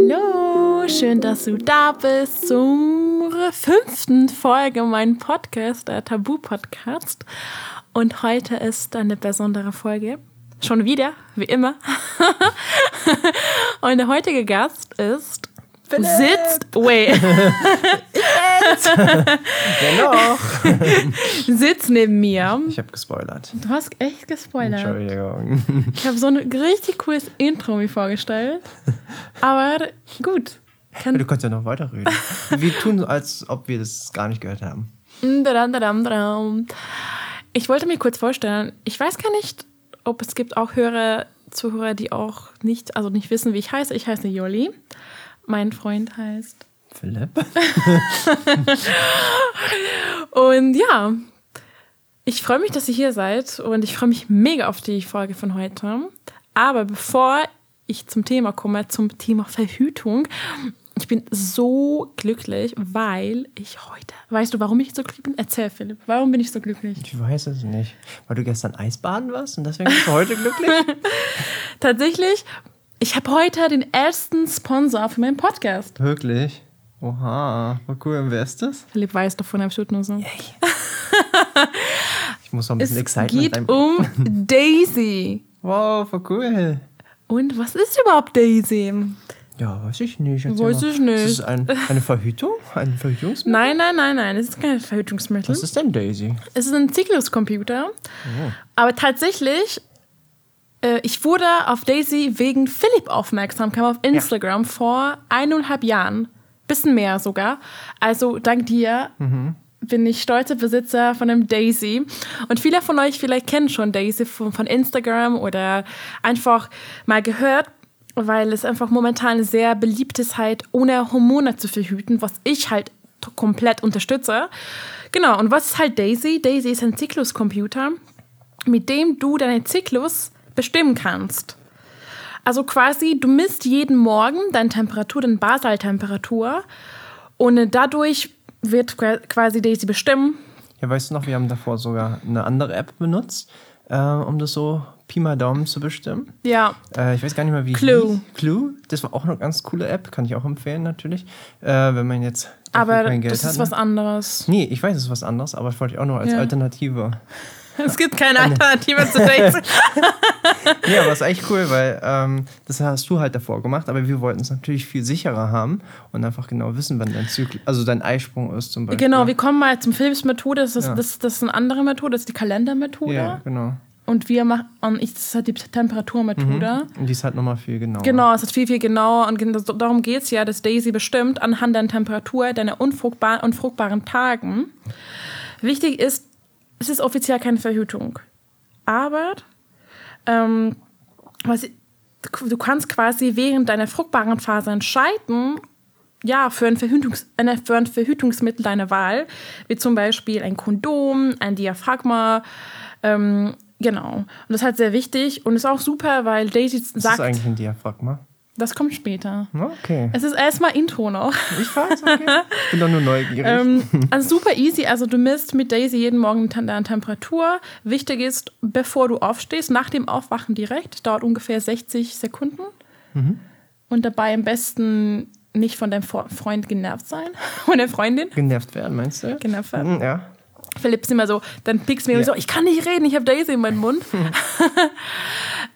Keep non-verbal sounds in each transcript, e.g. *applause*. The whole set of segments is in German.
Hallo, schön, dass du da bist zur fünften Folge meinem Podcast, der Tabu-Podcast. Und heute ist eine besondere Folge. Schon wieder, wie immer. *laughs* Und der heutige Gast ist Philipp. sitzt, wait, *laughs* *laughs* Ja, *laughs* noch. *laughs* sitzt neben mir. Ich habe gespoilert. Du hast echt gespoilert. Entschuldigung. Ich habe so ein richtig cooles Intro mir vorgestellt. Aber gut. Kann Du kannst ja noch weiterreden. Wir tun so, als ob wir das gar nicht gehört haben. Ich wollte mir kurz vorstellen, ich weiß gar nicht, ob es gibt auch Hörer, Zuhörer, die auch nicht, also nicht wissen, wie ich heiße. Ich heiße Jolli. Mein Freund heißt. Philipp? Und ja, ich freue mich, dass ihr hier seid und ich freue mich mega auf die Folge von heute. Aber bevor ich zum Thema komme, zum Thema Verhütung, ich bin so glücklich, weil ich heute. Weißt du, warum ich so glücklich bin? Erzähl, Philipp. Warum bin ich so glücklich? Ich weiß es nicht. Weil du gestern Eisbaden warst und deswegen bist du heute glücklich? *laughs* Tatsächlich, ich habe heute den ersten Sponsor für meinen Podcast. Wirklich? Oha, voll cool. Und wer ist das? Philipp weiß davon absolut nur so. Ich muss noch ein bisschen Es Excitement geht reinbringen. um Daisy. Wow, voll cool. Und was ist überhaupt Daisy? Ja, weiß ich nicht. Erzähl Weiß mal. ich nicht. Ist das ein, eine Verhütung? Ein Verhütungsmittel? Nein, nein, nein, nein, es ist kein Verhütungsmittel. Was ist denn Daisy? Es ist ein Zykluscomputer. Oh. Aber tatsächlich, äh, ich wurde auf Daisy wegen Philipp aufmerksam, kam auf Instagram vor eineinhalb Jahren. Bisschen mehr sogar. Also dank dir bin ich stolzer Besitzer von einem Daisy. Und viele von euch vielleicht kennen schon Daisy von, von Instagram oder einfach mal gehört, weil es einfach momentan sehr beliebt ist, halt ohne Hormone zu verhüten, was ich halt komplett unterstütze. Genau, und was ist halt Daisy? Daisy ist ein Zykluscomputer, mit dem du deinen Zyklus bestimmen kannst. Also quasi, du misst jeden Morgen deine Temperatur, deine Basaltemperatur und dadurch wird qua- quasi Daisy bestimmen. Ja, weißt du noch, wir haben davor sogar eine andere App benutzt, äh, um das so Pi mal Daumen zu bestimmen. Ja, Äh, ich weiß gar nicht mehr, wie Clue. hieß. Clue. Das war auch eine ganz coole App, kann ich auch empfehlen natürlich, äh, wenn man jetzt aber kein Geld das hat. ist ne? was anderes. Nee, ich weiß, es ist was anderes, aber das wollte ich auch nur als Ja. Alternative. *laughs* Es gibt keine Alternative zu Daisy. *laughs* Ja, aber ist echt cool, weil ähm, das hast du halt davor gemacht, aber wir wollten es natürlich viel sicherer haben und einfach genau wissen, wann dein Zyklus, also dein Eisprung ist zum Beispiel. Genau, wir kommen mal zum Philips Methode. Das ist, Ja. das, das ist eine andere Methode, das ist die Kalendermethode. Ja, genau. Und wir machen, und ich, das ist halt die Temperaturmethode. Und die ist halt nochmal viel genauer. Genau, es ist viel, viel genauer und darum geht es ja, dass Daisy bestimmt anhand der Temperatur deiner unfruchtbar, unfruchtbaren Tagen. Wichtig ist, es ist offiziell keine Verhütung. Aber ähm, was, du kannst quasi während deiner fruchtbaren Phase entscheiden, ja, für ein, Verhütungs, für ein Verhütungsmittel deiner Wahl, wie zum Beispiel ein Kondom, ein Diaphragma, ähm, genau. Und das ist halt sehr wichtig und ist auch super, weil Daisy Was sagt, ist eigentlich ein Diaphragma? Das kommt später. Okay. Es ist erstmal Intro noch. Ich weiß, okay. Ich bin doch nur neugierig. *laughs* Ähm, *laughs* also super easy. Also du misst mit Daisy jeden Morgen deine Temperatur. Wichtig ist, bevor du aufstehst, nach dem Aufwachen direkt, dauert ungefähr 60 Sekunden. Und dabei am besten nicht von deinem Fre- Freund genervt sein. *laughs* Von der Freundin. Genervt werden, meinst du? Genervt werden. Mhm, Ja. Philipp ist immer so, dann pickst du mir Ja. so, ich kann nicht reden, ich habe Daisy in meinem Mund.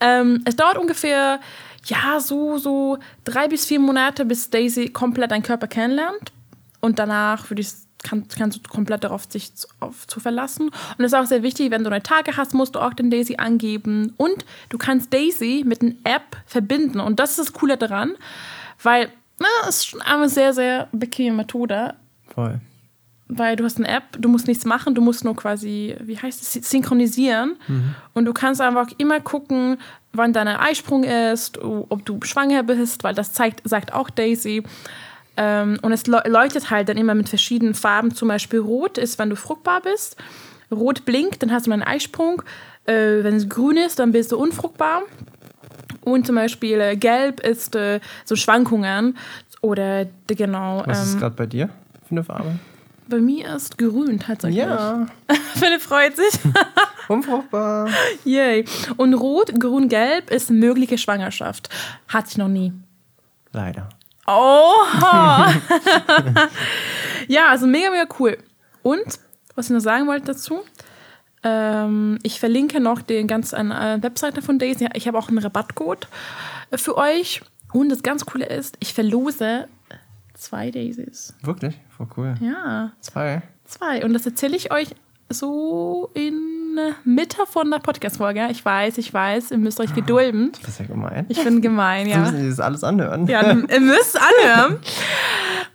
ähm, es dauert ungefähr, ja, so, so drei bis vier Monate, bis Daisy komplett deinen Körper kennenlernt. Und danach würde ich, kann, kannst du komplett darauf sich zu, auf, zu verlassen. Und das ist auch sehr wichtig, wenn du neue Tage hast, musst du auch den Daisy angeben. Und du kannst Daisy mit einer App verbinden. Und das ist das Coole daran, weil es ist schon eine sehr, sehr bequeme Methode Voll. Weil du hast eine App, du musst nichts machen, du musst nur quasi, wie heißt es, synchronisieren. Und du kannst einfach immer gucken, wann dein Eisprung ist, ob du schwanger bist, weil das zeigt, sagt auch Daisy. Ähm, und es leu- leuchtet halt dann immer mit verschiedenen Farben. Zum Beispiel rot ist, wenn du fruchtbar bist. Rot blinkt, dann hast du einen Eisprung. Äh, wenn es grün ist, dann bist du unfruchtbar. Und zum Beispiel äh, gelb ist äh, so Schwankungen. Oder genau. Was ist ähm, gerade bei dir für eine Farbe? Bei mir ist grün tatsächlich. Ja, *laughs* Philipp freut sich. *laughs* unfruchtbar. Yay. Und rot, grün, gelb ist mögliche Schwangerschaft. Hatte ich noch nie. Leider. Oh! *laughs* ja, also mega, mega cool. Und, was ich noch sagen wollte dazu, ähm, ich verlinke noch den ganz an äh, Webseite von Daisy. Ich habe auch einen Rabattcode für euch. Und das ganz Coole ist, ich verlose zwei Daisies. Wirklich? Voll cool. Ja. Zwei? Zwei. Und das erzähle ich euch so in Mitte von der Podcast-Folge. Ich weiß, ich weiß, ihr müsst euch gedulden. Das ist ja gemein. Ich bin gemein, *laughs* ja. müssen die das alles anhören. Ja, *laughs* ihr müsst anhören.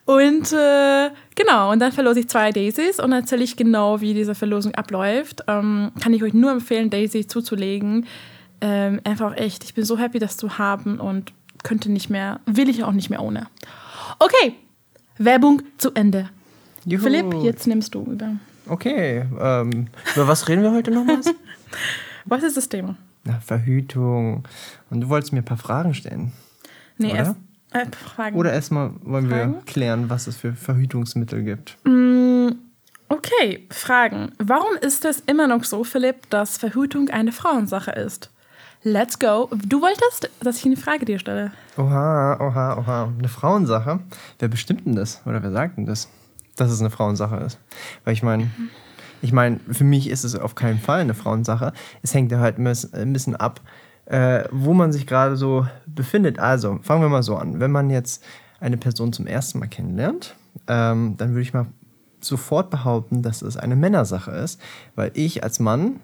Und äh, genau, und dann verlose ich zwei Daisies und erzähle ich genau, wie diese Verlosung abläuft. Ähm, kann ich euch nur empfehlen, Daisy zuzulegen. Ähm, einfach echt, ich bin so happy, das zu haben und könnte nicht mehr, will ich auch nicht mehr ohne. Okay, Werbung zu Ende. Juhu. Philipp, jetzt nimmst du über. Okay. Ähm, über was reden wir heute nochmals? *laughs* Was ist das Thema? Na, Verhütung. Und du wolltest mir ein paar Fragen stellen. Nee, Oder? erst äh, Fragen. Oder erstmal wollen wir Fragen? klären, was es für Verhütungsmittel gibt. Okay, Fragen. Warum ist es immer noch so, Philipp, dass Verhütung eine Frauensache ist? Let's go. Du wolltest, dass ich eine Frage dir stelle. Oha, oha, oha. Eine Frauensache? Wer bestimmt denn das? Oder wer sagt denn das, dass es eine Frauensache ist? Weil ich meine, ich meine, für mich ist es auf keinen Fall eine Frauensache. Es hängt ja halt ein bisschen- ab, äh, wo man sich gerade so befindet. Also, fangen wir mal so an. Wenn man jetzt eine Person zum ersten Mal kennenlernt, ähm, dann würde ich mal sofort behaupten, dass es eine Männersache ist, weil ich als Mann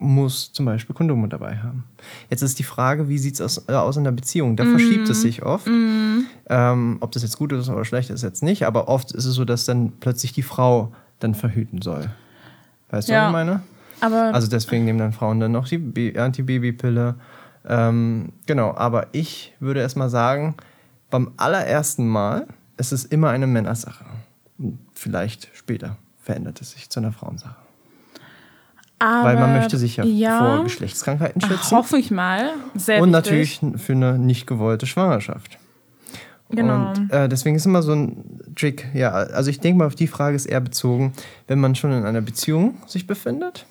muss zum Beispiel Kondome dabei haben. Jetzt ist die Frage, wie sieht es aus, äh, aus in der Beziehung? Da verschiebt es sich oft. Ähm, ob das jetzt gut ist oder schlecht ist, jetzt nicht. Aber oft ist es so, dass dann plötzlich die Frau dann verhüten soll. Weißt du, Ja. was ich meine? Aber Also deswegen nehmen dann Frauen dann noch die Ba- Antibabypille. Ähm, genau, aber ich würde erst mal sagen, beim allerersten Mal ist es immer eine Männersache. Vielleicht später verändert es sich zu einer Frauensache. Aber, Weil man möchte sich ja, ja vor Geschlechtskrankheiten schützen. Hoffe ich mal. Sehr und wichtig. natürlich für eine nicht gewollte Schwangerschaft. Genau. Und äh, deswegen ist immer so ein Trick. Ja, also ich denke mal, auf die Frage ist eher bezogen, wenn man schon in einer Beziehung sich befindet.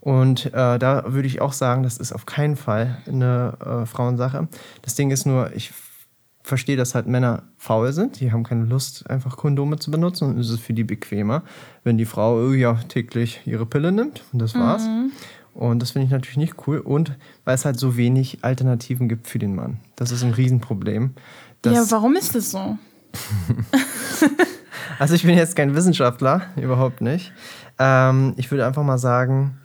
Und äh, da würde ich auch sagen, das ist auf keinen Fall eine äh, Frauensache. Das Ding ist nur, ich verstehe, dass halt Männer faul sind. Die haben keine Lust, einfach Kondome zu benutzen. Und es ist für die bequemer, wenn die Frau äh, ja täglich ihre Pille nimmt. Und das war's. Und das finde ich natürlich nicht cool. Und weil es halt so wenig Alternativen gibt für den Mann. Das ist ein Riesenproblem. Ja, warum ist das so? *laughs* also ich bin jetzt kein Wissenschaftler, überhaupt nicht. Ähm, ich würde einfach mal sagen,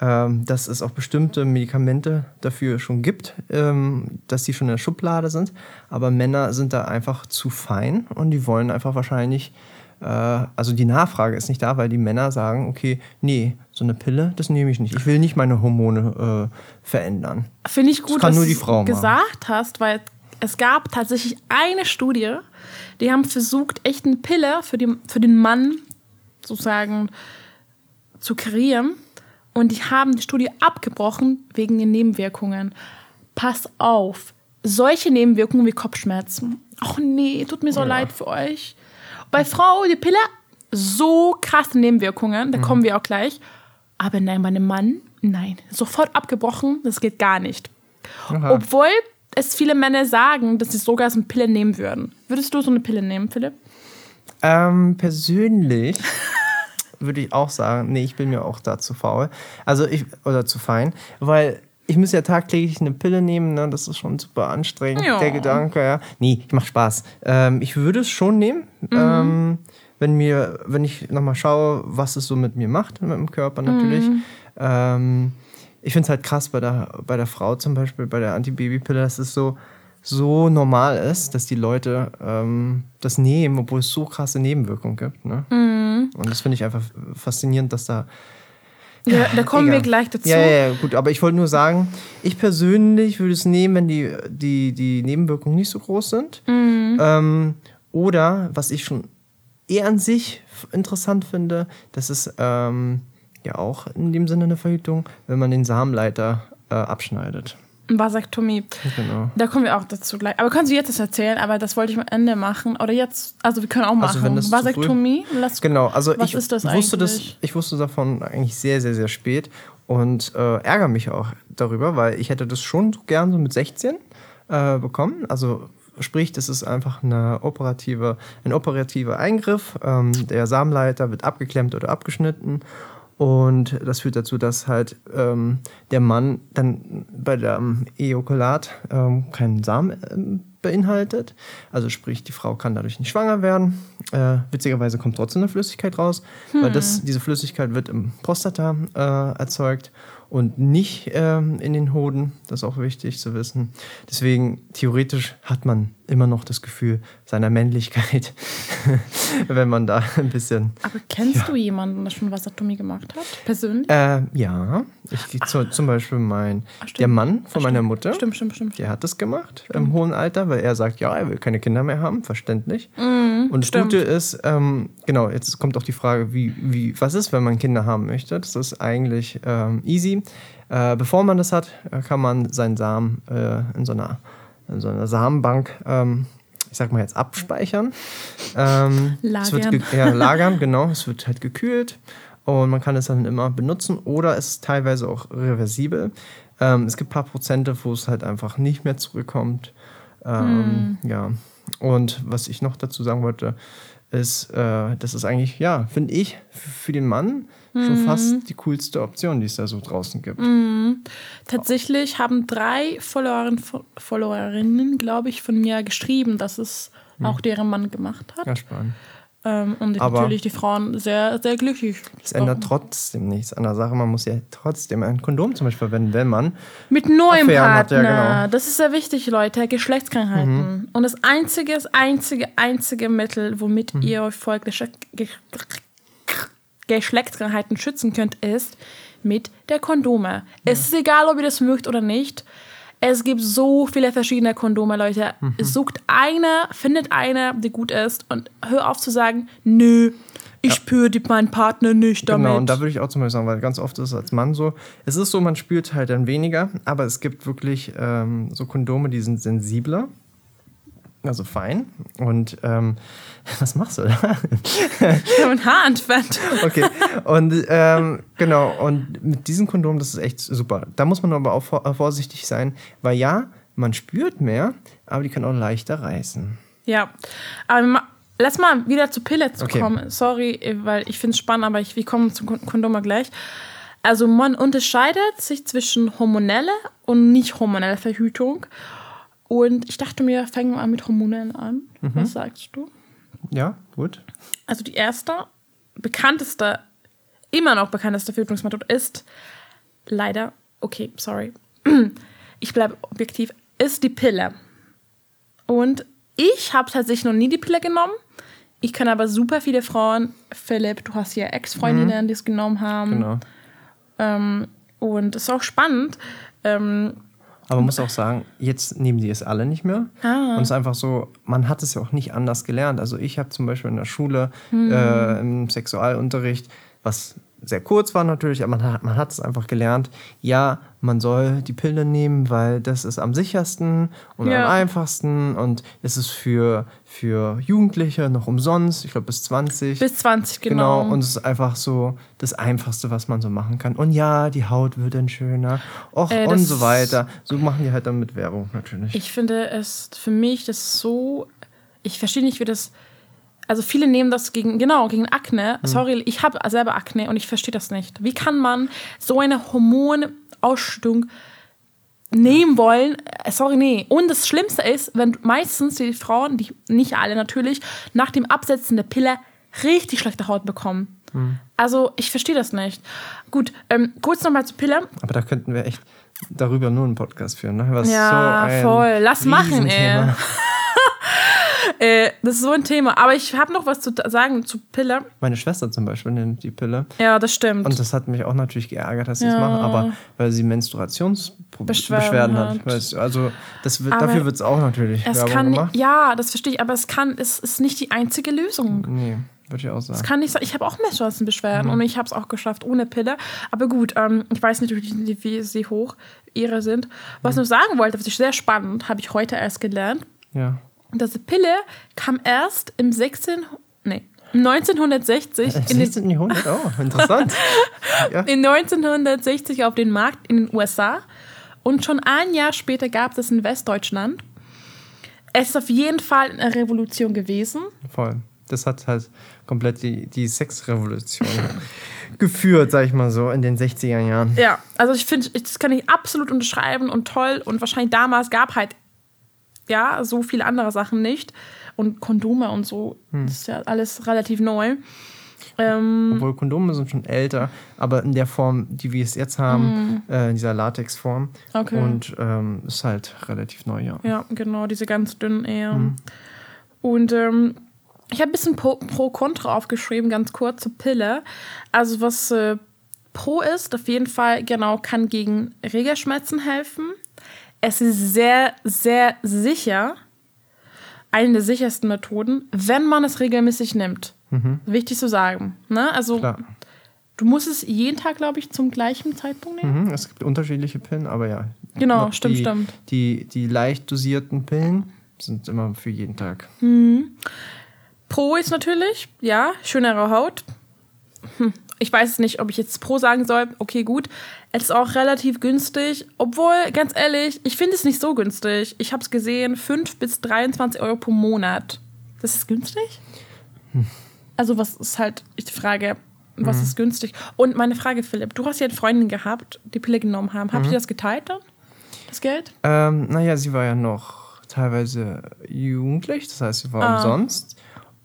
ähm, dass es auch bestimmte Medikamente dafür schon gibt, ähm, dass die schon in der Schublade sind. Aber Männer sind da einfach zu fein und die wollen einfach wahrscheinlich, äh, also die Nachfrage ist nicht da, weil die Männer sagen, okay, nee, so eine Pille, das nehme ich nicht. Ich will nicht meine Hormone äh, verändern. Finde ich gut, kann dass nur die du Frau machen. gesagt hast, weil es gab tatsächlich eine Studie, die haben versucht, echt eine Pille für, die, für den Mann sozusagen zu kreieren. Und die haben die Studie abgebrochen wegen den Nebenwirkungen. Pass auf, solche Nebenwirkungen wie Kopfschmerzen. Ach nee, tut mir so leid für euch. Bei Frau, die Pille, so krasse Nebenwirkungen, da Mhm. kommen wir auch gleich. Aber nein, bei einem Mann, nein. Sofort abgebrochen, das geht gar nicht. Aha. Obwohl es viele Männer sagen, dass sie sogar so eine Pille nehmen würden. Würdest du so eine Pille nehmen, Philipp? Ähm, persönlich *laughs* würde ich auch sagen, nee, ich bin mir auch da zu faul. Also ich, oder zu fein, weil ich muss ja tagtäglich eine Pille nehmen, ne? das ist schon super anstrengend, Ja. der Gedanke, ja. Nee, ich mach Spaß. Ähm, ich würde es schon nehmen, ähm, wenn mir, wenn ich nochmal schaue, was es so mit mir macht, mit dem Körper natürlich. Ähm, ich finde es halt krass bei der, bei der Frau zum Beispiel, bei der Antibabypille, dass es so, so normal ist, dass die Leute ähm, das nehmen, obwohl es so krasse Nebenwirkungen gibt. Ne? Und das finde ich einfach faszinierend, dass da. Ja, da kommen wir Egal. gleich dazu. Ja, ja, ja, gut, aber ich wollte nur sagen, ich persönlich würde es nehmen, wenn die, die, die Nebenwirkungen nicht so groß sind. Mhm. Ähm, oder, was ich schon eher an sich interessant finde, das ist ähm, ja auch in dem Sinne eine Verhütung, wenn man den Samenleiter äh, abschneidet. Vasektomie. Genau. Da kommen wir auch dazu gleich. Aber kannst du jetzt das erzählen? Aber das wollte ich am Ende machen. Oder jetzt, also wir können auch machen. Also zu früh- Vasektomie, lass Genau, also ich wusste das, ich wusste davon eigentlich sehr, sehr, sehr spät und äh, ärgere mich auch darüber, weil ich hätte das schon gern so mit 16 äh, bekommen. Also Sprich, das ist einfach eine operative, ein operativer Eingriff. Ähm, der Samenleiter wird abgeklemmt oder abgeschnitten. Und das führt dazu, dass halt ähm, der Mann dann bei dem Ejakulat ähm, keinen Samen ähm, beinhaltet. Also sprich, die Frau kann dadurch nicht schwanger werden. Äh, witzigerweise kommt trotzdem eine Flüssigkeit raus, hm. weil das, diese Flüssigkeit wird im Prostata äh, erzeugt und nicht ähm, in den Hoden. Das ist auch wichtig zu wissen. Deswegen, theoretisch hat man immer noch das Gefühl seiner Männlichkeit, *laughs* wenn man da ein bisschen. Aber kennst ja. du jemanden, der schon Vasatomie gemacht hat? Persönlich? Äh, ja. Ich, zu, zum Beispiel mein, Ach, der Mann von Ach, meiner Mutter. Stimmt, stimmt, stimmt. Der hat das gemacht stimmt. im hohen Alter, weil er sagt, ja, er will keine Kinder mehr haben, verständlich. Mm, und das stimmt. Gute ist, ähm, genau, jetzt kommt auch die Frage, wie, wie, was ist, wenn man Kinder haben möchte? Das ist eigentlich ähm, easy. Äh, bevor man das hat, äh, kann man seinen Samen äh, in, so einer, in so einer Samenbank, ähm, ich sag mal jetzt, abspeichern. Ähm, lagern. ja, lagern, genau. Es wird halt gekühlt und man kann es dann immer benutzen oder es ist teilweise auch reversibel. Ähm, es gibt ein paar Prozente, wo es halt einfach nicht mehr zurückkommt. Ähm, mm. Ja. Und was ich noch dazu sagen wollte, ist, äh, das ist eigentlich, ja, finde ich, für den Mann mhm. schon fast die coolste Option, die es da so draußen gibt. Mhm. Tatsächlich haben drei Followerinnen, Followerinnen glaube ich, von mir geschrieben, dass es mhm. auch deren Mann gemacht hat. Ja, spannend. Ähm, und Aber natürlich die Frauen sehr, sehr glücklich. Es ändert trotzdem nichts an der Sache. Man muss ja trotzdem ein Kondom zum Beispiel verwenden, wenn man. Mit neuem Affären Partner. Hat, ja, genau. Das ist sehr wichtig, Leute. Geschlechtskrankheiten. Mhm. Und das einzige, das einzige, einzige Mittel, womit mhm. ihr euch vor Geschlechtskrankheiten schützen könnt, ist mit der Kondome. Ja. Es ist egal, ob ihr das mögt oder nicht. Es gibt so viele verschiedene Kondome, Leute. Mhm. Sucht eine, findet eine, die gut ist und hör auf zu sagen, nö, ich ja. spüre meinen Partner nicht damit. Genau, und da würde ich auch zum Beispiel sagen, weil ganz oft ist es als Mann so, es ist so, man spürt halt dann weniger, aber es gibt wirklich ähm, so Kondome, die sind sensibler also fein. Und ähm, *laughs* was machst du da? Ich habe ein Haar entfernt. Okay. Und ähm, genau, und mit diesem Kondom, das ist echt super. Da muss man aber auch äh, vorsichtig sein, weil ja, man spürt mehr, aber die kann auch leichter reißen. Ja. Aber lass mal wieder zu Pellets okay. kommen. Sorry, weil ich finde es spannend, aber ich, wir kommen zum Kondom gleich. Also man unterscheidet sich zwischen hormonelle und nicht hormonelle Verhütung. Und ich dachte mir, fangen wir mal mit Hormonen an. Mhm. Was sagst du? Ja, gut. Also die erste, bekannteste, immer noch bekannteste Verhütungsmethode ist leider, okay, sorry, *clears throat* ich bleibe objektiv, ist die Pille. Und ich habe tatsächlich noch nie die Pille genommen. Ich kenne aber super viele Frauen. Philipp, du hast ja Ex-Freundinnen, mhm. die es genommen haben. Genau. Ähm, und es ist auch spannend. Ähm, aber man muss auch sagen, jetzt nehmen die es alle nicht mehr. Ah. Und es ist einfach so, man hat es ja auch nicht anders gelernt. Also ich habe zum Beispiel in der Schule hm. äh, im Sexualunterricht, was sehr kurz war natürlich, aber man hat, man hat es einfach gelernt, ja, man soll die Pille nehmen, weil das ist am sichersten und ja. am einfachsten und es ist für, für Jugendliche noch umsonst, ich glaube bis 20. Bis 20, genau. Genau, und es ist einfach so das Einfachste, was man so machen kann. Und ja, die Haut wird dann schöner, och, äh, und so weiter. So machen die halt dann mit Werbung natürlich. Ich finde es für mich das so, ich verstehe nicht, wie das also viele nehmen das gegen, genau, gegen Akne. Mhm. Sorry, ich habe selber Akne und ich verstehe das nicht. Wie kann man so eine Hormonausschüttung nehmen wollen? Äh, sorry, nee. Und das Schlimmste ist, wenn meistens die Frauen, die, nicht alle natürlich, nach dem Absetzen der Pille richtig schlechte Haut bekommen. Mhm. Also ich verstehe das nicht. Gut, ähm, kurz nochmal zur Pille. Aber da könnten wir echt darüber nur einen Podcast führen. Ne? Was ja, so voll. Lass machen, ey. *laughs* Äh, das ist so ein Thema. Aber ich habe noch was zu sagen zu Pille. Meine Schwester zum Beispiel nimmt die Pille. Ja, das stimmt. Und das hat mich auch natürlich geärgert, dass sie es ja. machen. Aber weil sie Menstruationsbeschwerden hat. Du, also das wird, dafür wird es auch natürlich es Werbung kann, gemacht. Ja, das verstehe ich. Aber es kann, es ist nicht die einzige Lösung. Nee. Würde ich auch sagen. Das kann nicht sein. Ich habe auch Menstruationsbeschwerden mhm. und ich habe es auch geschafft ohne Pille. Aber gut, ähm, ich weiß nicht, wie sie hoch ihre sind. Was mhm. ich noch sagen wollte, was ich sehr spannend, habe ich heute erst gelernt. Ja. Diese Pille kam erst im 16. Nee, 1960. Im 16. Jahrhundert, oh, interessant. *laughs* ja. In 1960 auf den Markt in den USA. Und schon ein Jahr später gab es in Westdeutschland. es ist auf jeden Fall eine Revolution gewesen. Voll. Das hat halt komplett die, die Sexrevolution *laughs* geführt, sag ich mal so, in den 60er Jahren. Ja, also ich finde, das kann ich absolut unterschreiben und toll. Und wahrscheinlich damals gab halt ja so viele andere Sachen nicht. Und Kondome und so, Hm. das ist ja alles relativ neu. Ähm, Obwohl Kondome sind schon älter, aber in der Form, die wir es jetzt haben, äh, in dieser Latexform. Okay. Und ähm, ist halt relativ neu, ja. Ja, genau, diese ganz dünnen eher. Mhm. Und ähm, ich habe ein bisschen Pro- Pro-Contra aufgeschrieben, ganz kurz zur Pille. Also was äh, Pro ist, auf jeden Fall, genau, kann gegen Regelschmerzen helfen. Es ist sehr, sehr sicher. Eine der sichersten Methoden, wenn man es regelmäßig nimmt. Wichtig zu sagen. Ne? Also Klar. du musst es jeden Tag, glaube ich, zum gleichen Zeitpunkt nehmen. Mhm, es gibt unterschiedliche Pillen, aber ja. Genau, stimmt, die, stimmt. Die, die leicht dosierten Pillen sind immer für jeden Tag. Pro ist natürlich, ja, schönere Haut. Hm, ich weiß nicht, ob ich jetzt Pro sagen soll. Okay, gut. Es ist auch relativ günstig. Obwohl, ganz ehrlich, ich finde es nicht so günstig. Ich habe es gesehen, 5 bis 23 Euro pro Monat. Das ist günstig? Also, was ist halt, ich frage, was ist günstig? Und meine Frage, Philipp, du hast ja eine Freundin gehabt, die Pille genommen haben. Habt ihr das geteilt dann? Das Geld? Ähm, naja, sie war ja noch teilweise jugendlich, das heißt, sie war Ah. umsonst.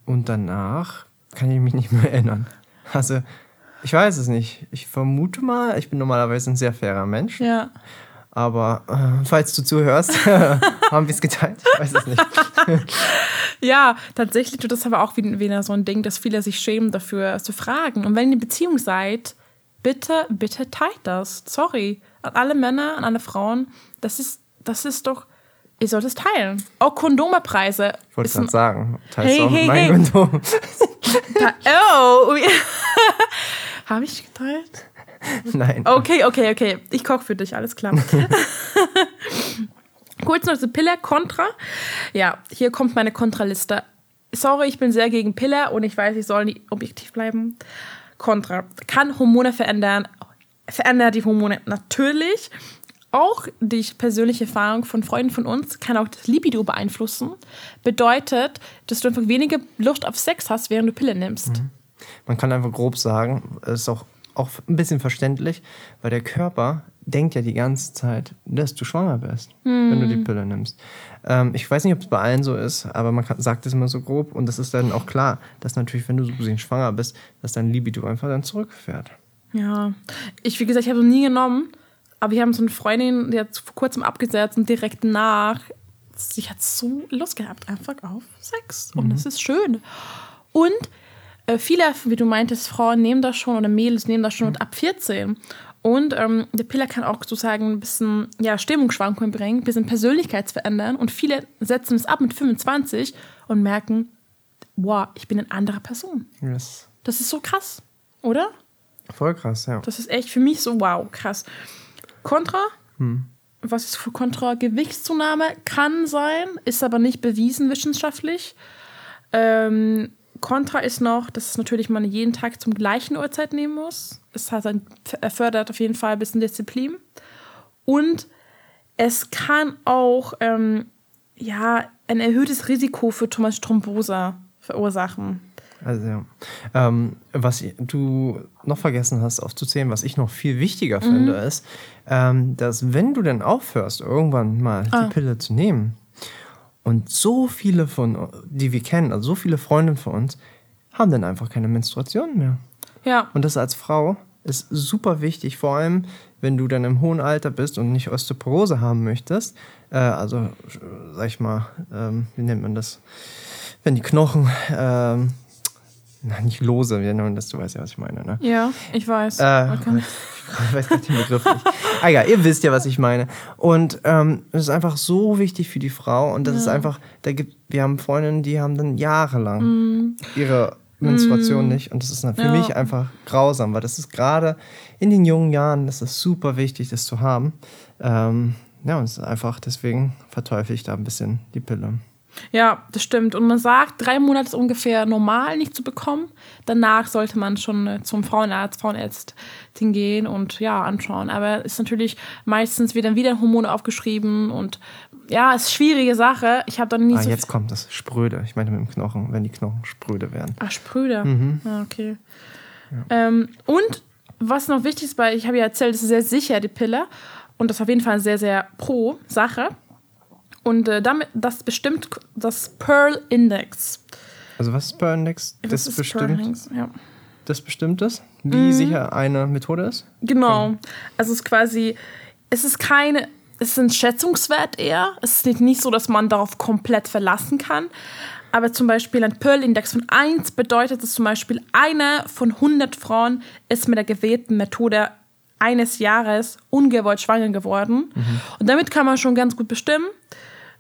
Und danach kann ich mich nicht mehr erinnern. Also, ich weiß es nicht. Ich vermute mal, ich bin normalerweise ein sehr fairer Mensch. Ja. Aber äh, falls du zuhörst, *laughs* haben wir es geteilt? Ich weiß es nicht. *laughs* Ja, tatsächlich tut das aber auch wie- wieder so ein Ding, dass viele sich schämen dafür zu fragen. Und wenn ihr in Beziehung seid, bitte, bitte teilt das. Sorry. An alle Männer, an alle Frauen, das ist, das ist doch, ihr sollt es teilen. Auch Kondomepreise. Ich wollte gerade sagen, teilst Hey, auch hey, meinem hey. Kondom. *laughs* Oh! Habe ich geteilt? *laughs* Nein. Okay, okay, okay. Ich koche für dich, alles klar. *laughs* Kurz noch diese Pille, Contra. Ja, hier kommt meine Kontraliste. Sorry, ich bin sehr gegen Pille und ich weiß, ich soll nicht objektiv bleiben. Contra. Kann Hormone verändern. Verändert die Hormone natürlich. Auch die persönliche Erfahrung von Freunden von uns kann auch das Libido beeinflussen. Bedeutet, dass du einfach weniger Lust auf Sex hast, während du Pille nimmst. Man kann einfach grob sagen, es ist auch, auch ein bisschen verständlich, weil der Körper denkt ja die ganze Zeit, dass du schwanger bist, wenn du die Pille nimmst. Ähm, ich weiß nicht, ob es bei allen so ist, aber man kann, sagt es immer so grob und das ist dann auch klar, dass natürlich, wenn du so gesehen schwanger bist, dass dein Libido einfach dann zurückfährt. Ja, ich, wie gesagt, ich habe es nie genommen, aber wir haben so eine Freundin, die hat vor kurzem abgesetzt und direkt nach, sie hat so Lust gehabt, einfach auf Sex. Und das ist schön. Und äh, viele, wie du meintest, Frauen nehmen das schon oder Mädels nehmen das schon mit ab 14. Und ähm, der Pille kann auch sozusagen ein bisschen ja, Stimmungsschwankungen bringen, ein bisschen Persönlichkeitsverändern. Und viele setzen es ab mit 25 und merken, wow, ich bin eine andere Person. Das Das ist so krass, oder? voll krass, ja. Das ist echt für mich so, wow, krass. Contra? Was ist für Contra? Gewichtszunahme kann sein, ist aber nicht bewiesen wissenschaftlich. Ähm, Contra ist noch, dass es natürlich man jeden Tag zum gleichen Uhrzeit nehmen muss. Es hat ein, fördert auf jeden Fall ein bisschen Disziplin. Und es kann auch ähm, ja, ein erhöhtes Risiko für Beispiel Thrombose verursachen. Also ja. Ähm, was du noch vergessen hast aufzuzählen, was ich noch viel wichtiger finde, ist, ähm, dass wenn du dann aufhörst, irgendwann mal die Pille zu nehmen, und so viele von, die wir kennen, also so viele Freunde von uns, haben dann einfach keine Menstruation mehr. Ja, Und das als Frau ist super wichtig, vor allem wenn du dann im hohen Alter bist und nicht Osteoporose haben möchtest. Äh, also, sag ich mal, ähm, wie nennt man das? Wenn die Knochen, ähm, na, nicht lose, wie nennt man das? Du weißt ja, was ich meine, ne? ja, ich weiß. Äh, Okay. *laughs* Ich weiß nicht den Begriff nicht. Ah ja, ihr wisst ja, was ich meine. Und ähm, es ist einfach so wichtig für die Frau. Und das ist einfach, da gibt, wir haben Freundinnen, die haben dann jahrelang ihre Menstruation nicht. Und das ist dann für Ja. mich einfach grausam, weil das ist gerade in den jungen Jahren, das ist super wichtig, das zu haben. Ähm, ja, und es ist einfach, deswegen verteufel ich da ein bisschen die Pille. Ja, das stimmt. Und man sagt, drei Monate ist ungefähr normal nicht zu bekommen. Danach sollte man schon äh, zum Frauenarzt, Frauenärztin gehen und ja, anschauen. Aber ist natürlich meistens wird dann wieder Hormone aufgeschrieben und ja, ist schwierige Sache. Ich habe da nie Ah, so jetzt kommt das Spröde. Ich meine mit dem Knochen, wenn die Knochen spröde werden. Ach, Sprüder. Mhm. Ah, okay. Ähm, und was noch wichtig ist, weil ich habe ja erzählt, es ist sehr sicher, die Pille. Und das ist auf jeden Fall sehr, sehr pro Sache. Und äh, damit, das bestimmt das Pearl Index. Also was ist Pearl Index? Das, Das ist Pearl bestimmt, Index, ja. das bestimmt ist, wie sicher eine Methode ist? Genau. Also es ist quasi, es ist keine, es ist ein Schätzungswert eher. Es ist nicht- nicht so, dass man darauf komplett verlassen kann. Aber zum Beispiel ein Pearl-Index von 1 bedeutet, dass zum Beispiel eine von 100 Frauen ist mit der gewählten Methode eines Jahres ungewollt schwanger geworden. Und damit kann man schon ganz gut bestimmen.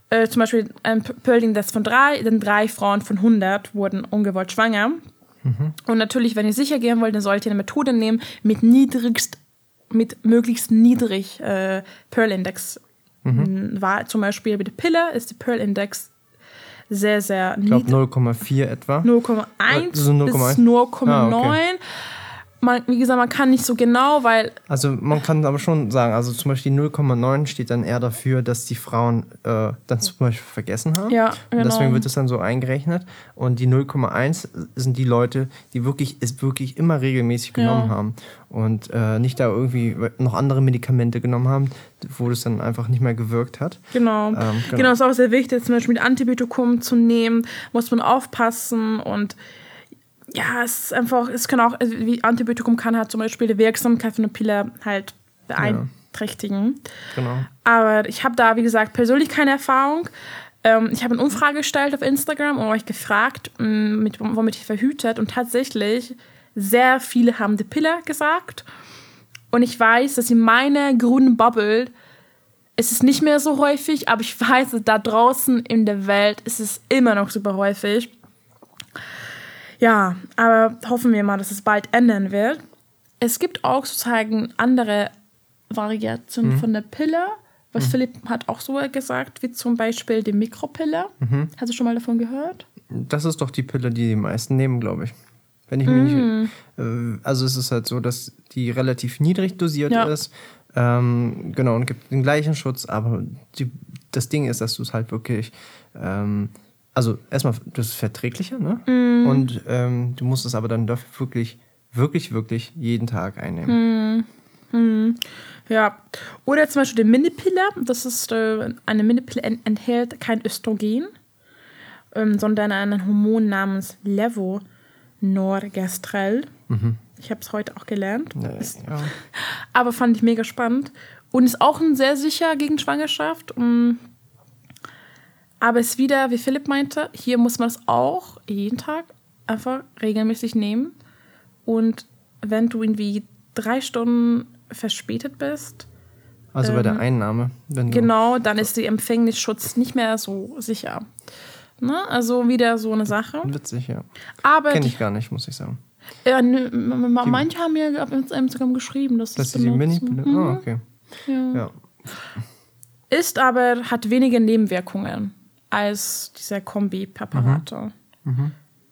Äh, zum Beispiel ein Pearl-Index von 3, denn drei Frauen von 100 wurden ungewollt schwanger. Und natürlich, wenn ihr sicher gehen wollt, dann solltet ihr eine Methode nehmen mit niedrigst, mit möglichst niedrig äh, Pearl-Index. War zum Beispiel bei der Pille ist die Pearl-Index sehr, sehr Ich glaube niedrig. 0,4 etwa. 0,1 So 0,1? bis 0,9. Ah, okay. Man, wie gesagt, man kann nicht so genau, weil Also man kann aber schon sagen, also zum Beispiel 0,9 steht dann eher dafür, dass die Frauen äh, dann zum Beispiel vergessen haben. Ja, Und deswegen genau. wird es dann so eingerechnet. Und die 0,1 sind die Leute, die wirklich es wirklich immer regelmäßig genommen Ja. haben. Und äh, nicht da irgendwie noch andere Medikamente genommen haben, wo das dann einfach nicht mehr gewirkt hat. Genau. Ähm, genau. genau. ist auch sehr wichtig, zum Beispiel Antibiotikum zu nehmen, muss man aufpassen und ja, es ist einfach, es kann auch, also wie Antibiotikum kann halt zum Beispiel die Wirksamkeit von der Pille halt beeinträchtigen. Genau. Aber ich habe da, wie gesagt, persönlich keine Erfahrung. Ähm, ich habe eine Umfrage gestellt auf Instagram und euch gefragt, m, mit, womit ihr verhütet. Und tatsächlich, sehr viele haben die Pille gesagt. Und ich weiß, dass in meiner grünen Bubble ist es nicht mehr so häufig, aber ich weiß, dass da draußen in der Welt ist es immer noch super häufig. Ja, aber hoffen wir mal, dass es bald ändern wird. Es gibt auch sozusagen andere Variationen von der Pille, was Philipp hat auch so gesagt, wie zum Beispiel die Mikropille. Hast du schon mal davon gehört? Das ist doch die Pille, die die meisten nehmen, glaube ich. Wenn ich mich nicht. Äh, also es ist halt so, dass die relativ niedrig dosiert Ja. ist. Ähm, genau, und gibt den gleichen Schutz, aber die, das Ding ist, dass du es halt wirklich. Ähm, also erstmal, das ist verträglicher, ne? Und ähm, du musst es aber dann dafür wirklich, wirklich, wirklich jeden Tag einnehmen. Ja. Oder zum Beispiel die Minipille. Das ist äh, eine Minipille en- enthält kein Östrogen, ähm, sondern ein Hormon namens Levonorgestrel. Ich habe es heute auch gelernt. Äh, ja. *laughs* Aber fand ich mega spannend. Und ist auch ein sehr sicher gegen Schwangerschaft. Mm. Aber ist wieder, wie Philipp meinte, hier muss man es auch jeden Tag einfach regelmäßig nehmen. Und wenn du irgendwie drei Stunden verspätet bist, Also bei der Einnahme. Wenn du, Ähm, genau, dann ist der Empfängnisschutz nicht mehr so sicher. Ne? Also wieder so eine Sache. Witzig, ja. Aber Kenne ich gar nicht, muss ich sagen. ja, m- manche haben mir auf Instagram geschrieben, dass Das es ist die. Mini-Pille. Ah, okay. Ja. ist aber, hat weniger Nebenwirkungen als diese Kombi-Präparate.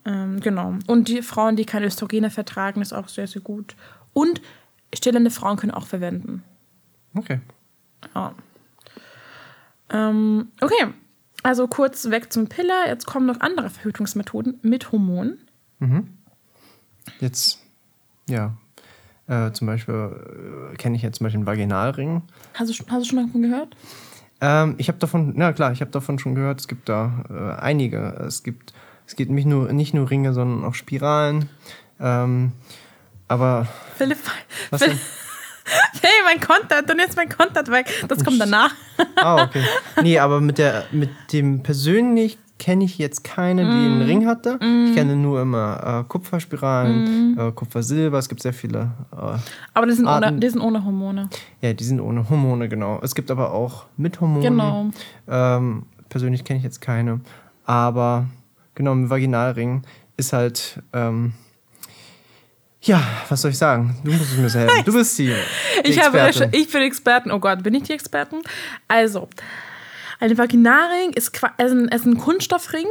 Ähm, genau. Und die Frauen, die keine Östrogene vertragen, ist auch sehr, sehr gut. Und stillende Frauen können auch verwenden. Okay. Ja. Ähm, okay, also kurz weg zum Piller. Jetzt kommen noch andere Verhütungsmethoden mit Hormonen. Jetzt, ja. Äh, zum Beispiel äh, kenne ich jetzt zum Beispiel einen Vaginalring. Hast du, hast du schon davon gehört? Ähm, ich habe davon, ja klar, ich habe davon schon gehört, es gibt da äh, einige. Es gibt, es gibt nicht nur, nicht nur Ringe, sondern auch Spiralen. Ähm, aber Philipp, was Philipp denn? *laughs* hey, mein Content und jetzt mein Content weg. Das kommt danach. Ah, okay. Nee, aber mit der, mit dem persönlich kenne ich jetzt keine, die einen Ring hatte. Ich kenne nur immer äh, Kupferspiralen, äh, Kupfersilber. Es gibt sehr viele. Äh, Aber die sind, ohne, Arten. die sind ohne Hormone. ja, die sind ohne Hormone, genau. Es gibt aber auch mit Hormonen. Genau. Ähm, persönlich kenne ich jetzt keine. Aber genau, ein Vaginalring ist halt. Ähm, ja, was soll ich sagen? Du musst mir *laughs* helfen. Du bist die. die Ich, habe, Expertin. ich bin Experten. Oh Gott, bin ich die Experten? Also, ein Vaginalring ist, ist, ein, ist ein Kunststoffring.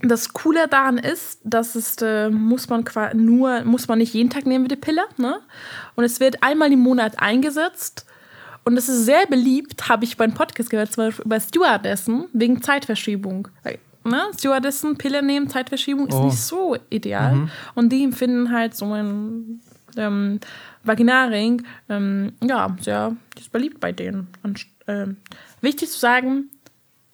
Das Coole daran ist, dass es äh, muss man nur muss man nicht jeden Tag nehmen wie die Pille, ne? Und es wird einmal im Monat eingesetzt Und das ist sehr beliebt, habe ich beim Podcast gehört, zum Beispiel bei Stewardessen, wegen Zeitverschiebung. Ne? Stewardessen, Pille nehmen, Zeitverschiebung ist Oh. nicht so ideal. Und die empfinden halt so ein ähm, Vaginalring, ähm, ja, sehr ist beliebt bei denen. Und ähm, wichtig zu sagen,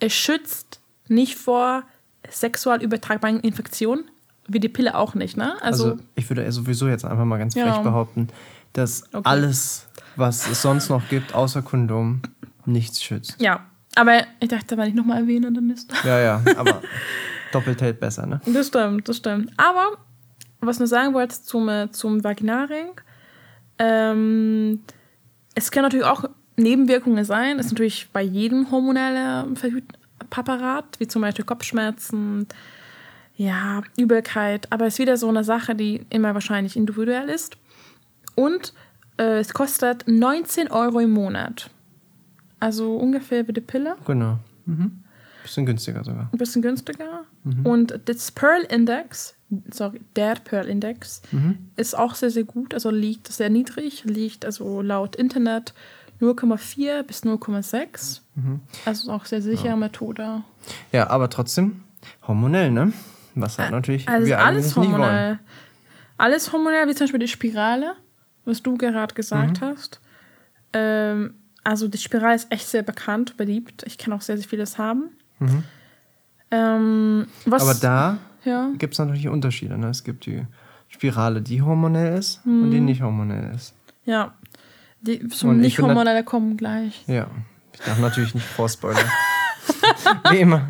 es schützt nicht vor sexual übertragbaren Infektionen, wie die Pille auch nicht, ne? Also, Also, ich würde sowieso jetzt einfach mal ganz Ja. frech behaupten, dass Okay. alles, was es sonst noch gibt, außer Kondom, nichts schützt. ja. Aber ich dachte, wenn ich nochmal erwähne, dann ist Ja, ja, *laughs* aber doppelt hält besser, ne? Das stimmt, das stimmt. Aber was nur sagen wollte zum, äh, zum Vaginalring, ähm, es können natürlich auch Nebenwirkungen sein. Das ist natürlich bei jedem hormonellen Präparat, wie zum Beispiel Kopfschmerzen, ja, Übelkeit. Aber es ist wieder so eine Sache, die immer wahrscheinlich individuell ist. Und äh, es kostet 19 Euro im Monat. Also ungefähr wie die Pille. Genau. Mhm. Bisschen günstiger sogar. ein bisschen günstiger. Und das Pearl Index, sorry, der Pearl Index, ist auch sehr, sehr gut. Also liegt sehr niedrig, liegt also laut Internet 0,4 bis 0,6. Also auch sehr sichere Methode. Ja, aber trotzdem hormonell, ne? Was halt natürlich Also wir alles hormonell. Alles hormonell, wie zum Beispiel die Spirale, was du gerade Mhm. gesagt hast. Ähm, also die Spirale ist echt sehr bekannt, beliebt. Ich kann auch sehr, sehr vieles haben. Ähm, was, Mhm. Aber da ja. gibt es natürlich Unterschiede. Ne? Es gibt die Spirale, die hormonell ist und die nicht hormonell ist. Ja. Die zum Und ich nicht bin nat- hormonelle kommen gleich. Ja. Ich darf natürlich nicht vorspoilern. *laughs* Wie immer.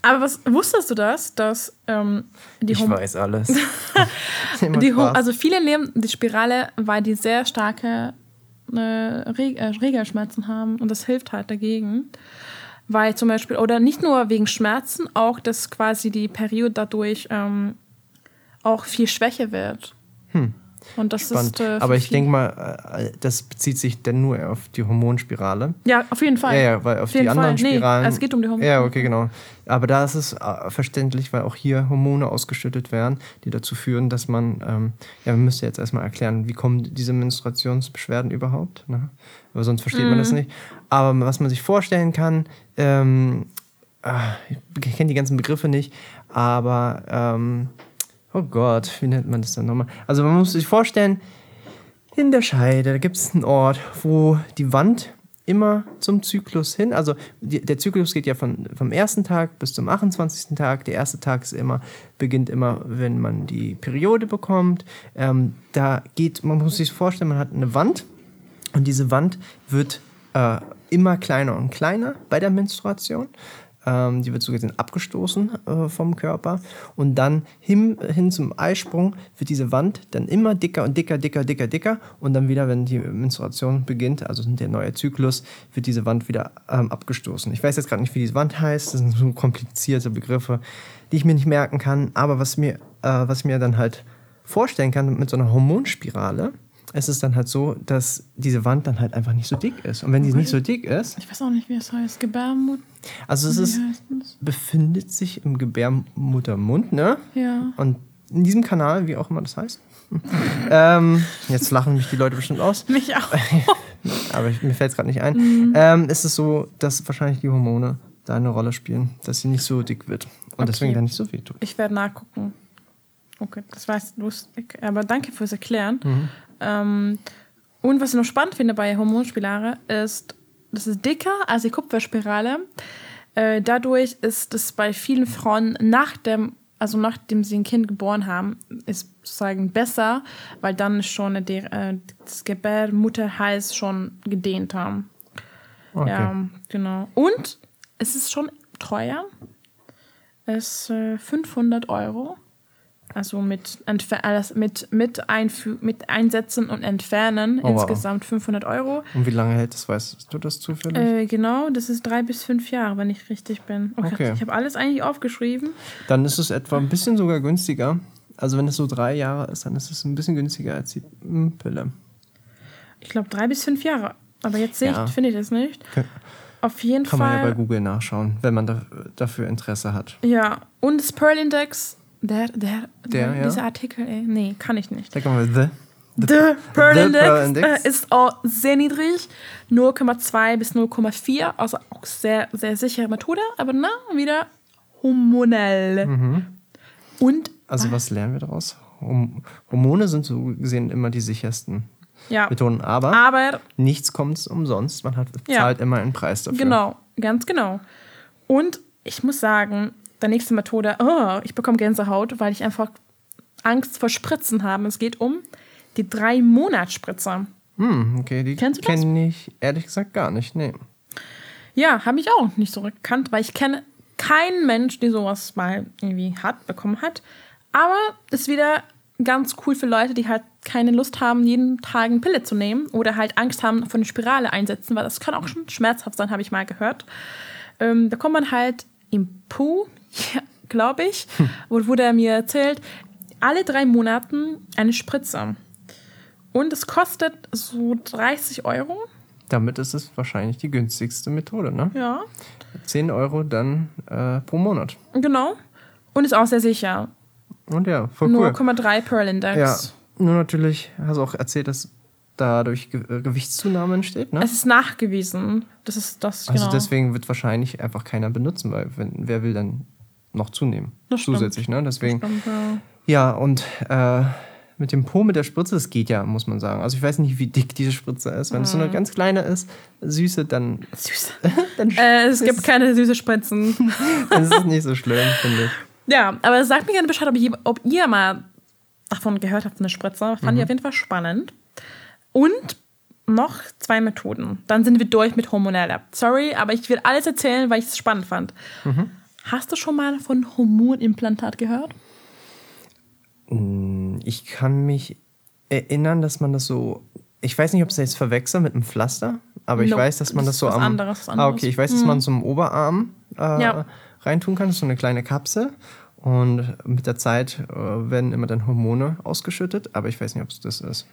Aber was wusstest du das, dass ähm, die, Ich Hom weiß alles. *laughs* Die also viele nehmen die Spirale, weil die sehr starke äh, Reg äh, Regelschmerzen haben und das hilft halt dagegen. Weil zum Beispiel, oder nicht nur wegen Schmerzen, auch dass quasi die Periode dadurch ähm, auch viel schwächer wird. Und das Spannend. ist. Äh, Aber ich denke mal, äh, das bezieht sich denn nur auf die Hormonspirale. Ja, auf jeden Fall. Ja, ja, weil auf jeden die anderen Fall. Nee, Spiralen. es geht um die Hormone. Ja, okay, genau. Aber da ist es äh, verständlich, weil auch hier Hormone ausgeschüttet werden, die dazu führen, dass man, ähm, ja, man müsste jetzt erstmal erklären, wie kommen diese Menstruationsbeschwerden überhaupt, ne? Aber sonst versteht man Mhm. das nicht. Aber was man sich vorstellen kann, ähm, ah, ich kenne die ganzen Begriffe nicht, aber, ähm, oh Gott, wie nennt man das dann nochmal? Also man muss sich vorstellen, in der Scheide, da gibt es einen Ort, wo die Wand immer zum Zyklus hin, also die, der Zyklus geht ja von, vom ersten Tag bis zum 28. Tag. Der erste Tag ist immer, beginnt immer, wenn man die Periode bekommt. Ähm, da geht, man muss sich vorstellen, man hat eine Wand und diese Wand wird äh, immer kleiner und kleiner bei der Menstruation. Ähm, die wird so gesehen abgestoßen äh, vom Körper. Und dann hin, hin zum Eisprung wird diese Wand dann immer dicker und dicker, dicker, dicker, dicker. Und dann wieder, wenn die Menstruation beginnt, also der neue Zyklus, wird diese Wand wieder ähm, abgestoßen. Ich weiß jetzt gerade nicht, wie diese Wand heißt. Das sind so komplizierte Begriffe, die ich mir nicht merken kann. Aber was mir, äh, was mir dann halt vorstellen kann mit so einer Hormonspirale, es ist dann halt so, dass diese Wand dann halt einfach nicht so dick ist. Und wenn die nicht so dick ist, Ich weiß auch nicht, wie es heißt. Gebärmutter. also es ist, befindet sich im Gebärmuttermund, ne? Ja. Und in diesem Kanal, wie auch immer das heißt. *laughs* ähm, jetzt lachen mich die Leute bestimmt aus, *laughs* Mich auch. *laughs* aber ich, mir fällt es gerade nicht ein. Mhm. Ähm, ist es so, dass wahrscheinlich die Hormone da eine Rolle spielen, dass sie nicht so dick wird und deswegen Okay. dann nicht so weh tut. Ich werde nachgucken. Okay, das weiß ich. Aber danke fürs Erklären. Mhm. Ähm, und was ich noch spannend finde bei Hormonspirale ist, das ist dicker als die Kupferspirale. Äh, dadurch ist es bei vielen Frauen nach dem, also nachdem sie ein Kind geboren haben, ist sozusagen besser, weil dann schon der, äh, das Gebärmutterhals schon gedehnt haben. Okay. Ja, genau. Und es ist schon teuer. Es ist äh, 500 Euro. Also mit, Entfer alles mit, mit, Einfü mit Einsetzen und Entfernen Oh, wow. insgesamt 500 Euro. Und wie lange hält das? Weißt du das zufällig? Äh, genau, das ist drei bis fünf Jahre, wenn ich richtig bin. Okay. Okay. Ich habe alles eigentlich aufgeschrieben. Dann ist es etwa ein bisschen sogar günstiger. Also wenn es so drei Jahre ist, dann ist es ein bisschen günstiger als die Pille. Ich glaube drei bis fünf Jahre. Aber jetzt sehe Ja. ich, finde ich das nicht. Okay. Auf jeden Kann man ja bei Fall. Google nachschauen, wenn man da, dafür Interesse hat. Ja, und das Pearl Index, der, der, Der, ja? dieser Artikel, ey, nee, kann ich nicht. Sag mal The. The Pearl The Index, Pearl Index. äh, ist auch sehr niedrig. 0,2 bis 0,4. Also auch sehr, sehr sichere Methode. Aber na, wieder hormonell. Und Also was lernen wir daraus? Hom- Hormone sind so gesehen immer die sichersten ja, Methoden, aber aber nichts kommt umsonst. Man hat, Ja. zahlt immer einen Preis dafür. Genau, ganz genau. Und ich muss sagen, der nächste Methode, oh, ich bekomme Gänsehaut, weil ich einfach Angst vor Spritzen habe. Es geht um die drei Monatsspritze. Hm, okay, die Kennst du das? kenne ich ehrlich gesagt gar nicht. Nee. Ja, habe ich auch nicht so gekannt, weil ich kenne keinen Mensch, der sowas mal irgendwie hat, bekommen hat. Aber ist wieder ganz cool für Leute, die halt keine Lust haben, jeden Tag eine Pille zu nehmen oder halt Angst haben von der Spirale einsetzen, weil das kann auch schon schmerzhaft sein, habe ich mal gehört. Ähm, bekommt man halt im Po, ja, glaube ich, wo- wurde er mir erzählt, alle drei Monaten eine Spritze. Und es kostet so 30 Euro. Damit ist es wahrscheinlich die günstigste Methode, ne? Ja, 10 Euro dann äh, pro Monat. genau. Und ist auch sehr sicher. Und ja, voll cool. 0,3 Pearl Index. Ja, nur natürlich hast du auch erzählt, dass dadurch Ge äh, Gewichtszunahme entsteht, ne? Es ist nachgewiesen. Das ist das, Also genau. deswegen wird wahrscheinlich einfach keiner benutzen, weil wenn, wer will dann noch zunehmen? Das stimmt. Zusätzlich, ne? Deswegen. Stimmt, ja. Ja, und äh, mit dem Po, mit der Spritze, das geht ja, muss man sagen. Also ich weiß nicht, wie dick diese Spritze ist. Wenn es Mhm. so eine ganz kleine ist, süße, dann, Süß. *laughs* dann, äh, es gibt keine süße Spritzen. *laughs* dann ist nicht so schlimm, finde ich. ja, aber sagt mir gerne Bescheid, ob ihr, ob ihr mal davon gehört habt, eine Spritze. Fand Mhm. ich auf jeden Fall spannend. Und noch zwei Methoden. Dann sind wir durch mit hormoneller. Sorry, aber ich will alles erzählen, weil ich es spannend fand. Mhm. Hast du schon mal von Hormonimplantat gehört? Ich kann mich erinnern, dass man das so. Ich weiß nicht, ob es jetzt verwechselt mit einem Pflaster, aber ich Nope, weiß, dass man das das, so am. anderes, Ah, anderes. okay, ich weiß, dass man so im Oberarm äh, Ja. reintun kann. Das ist so eine kleine Kapsel. Und mit der Zeit äh, werden immer dann Hormone ausgeschüttet, aber ich weiß nicht, ob es das ist.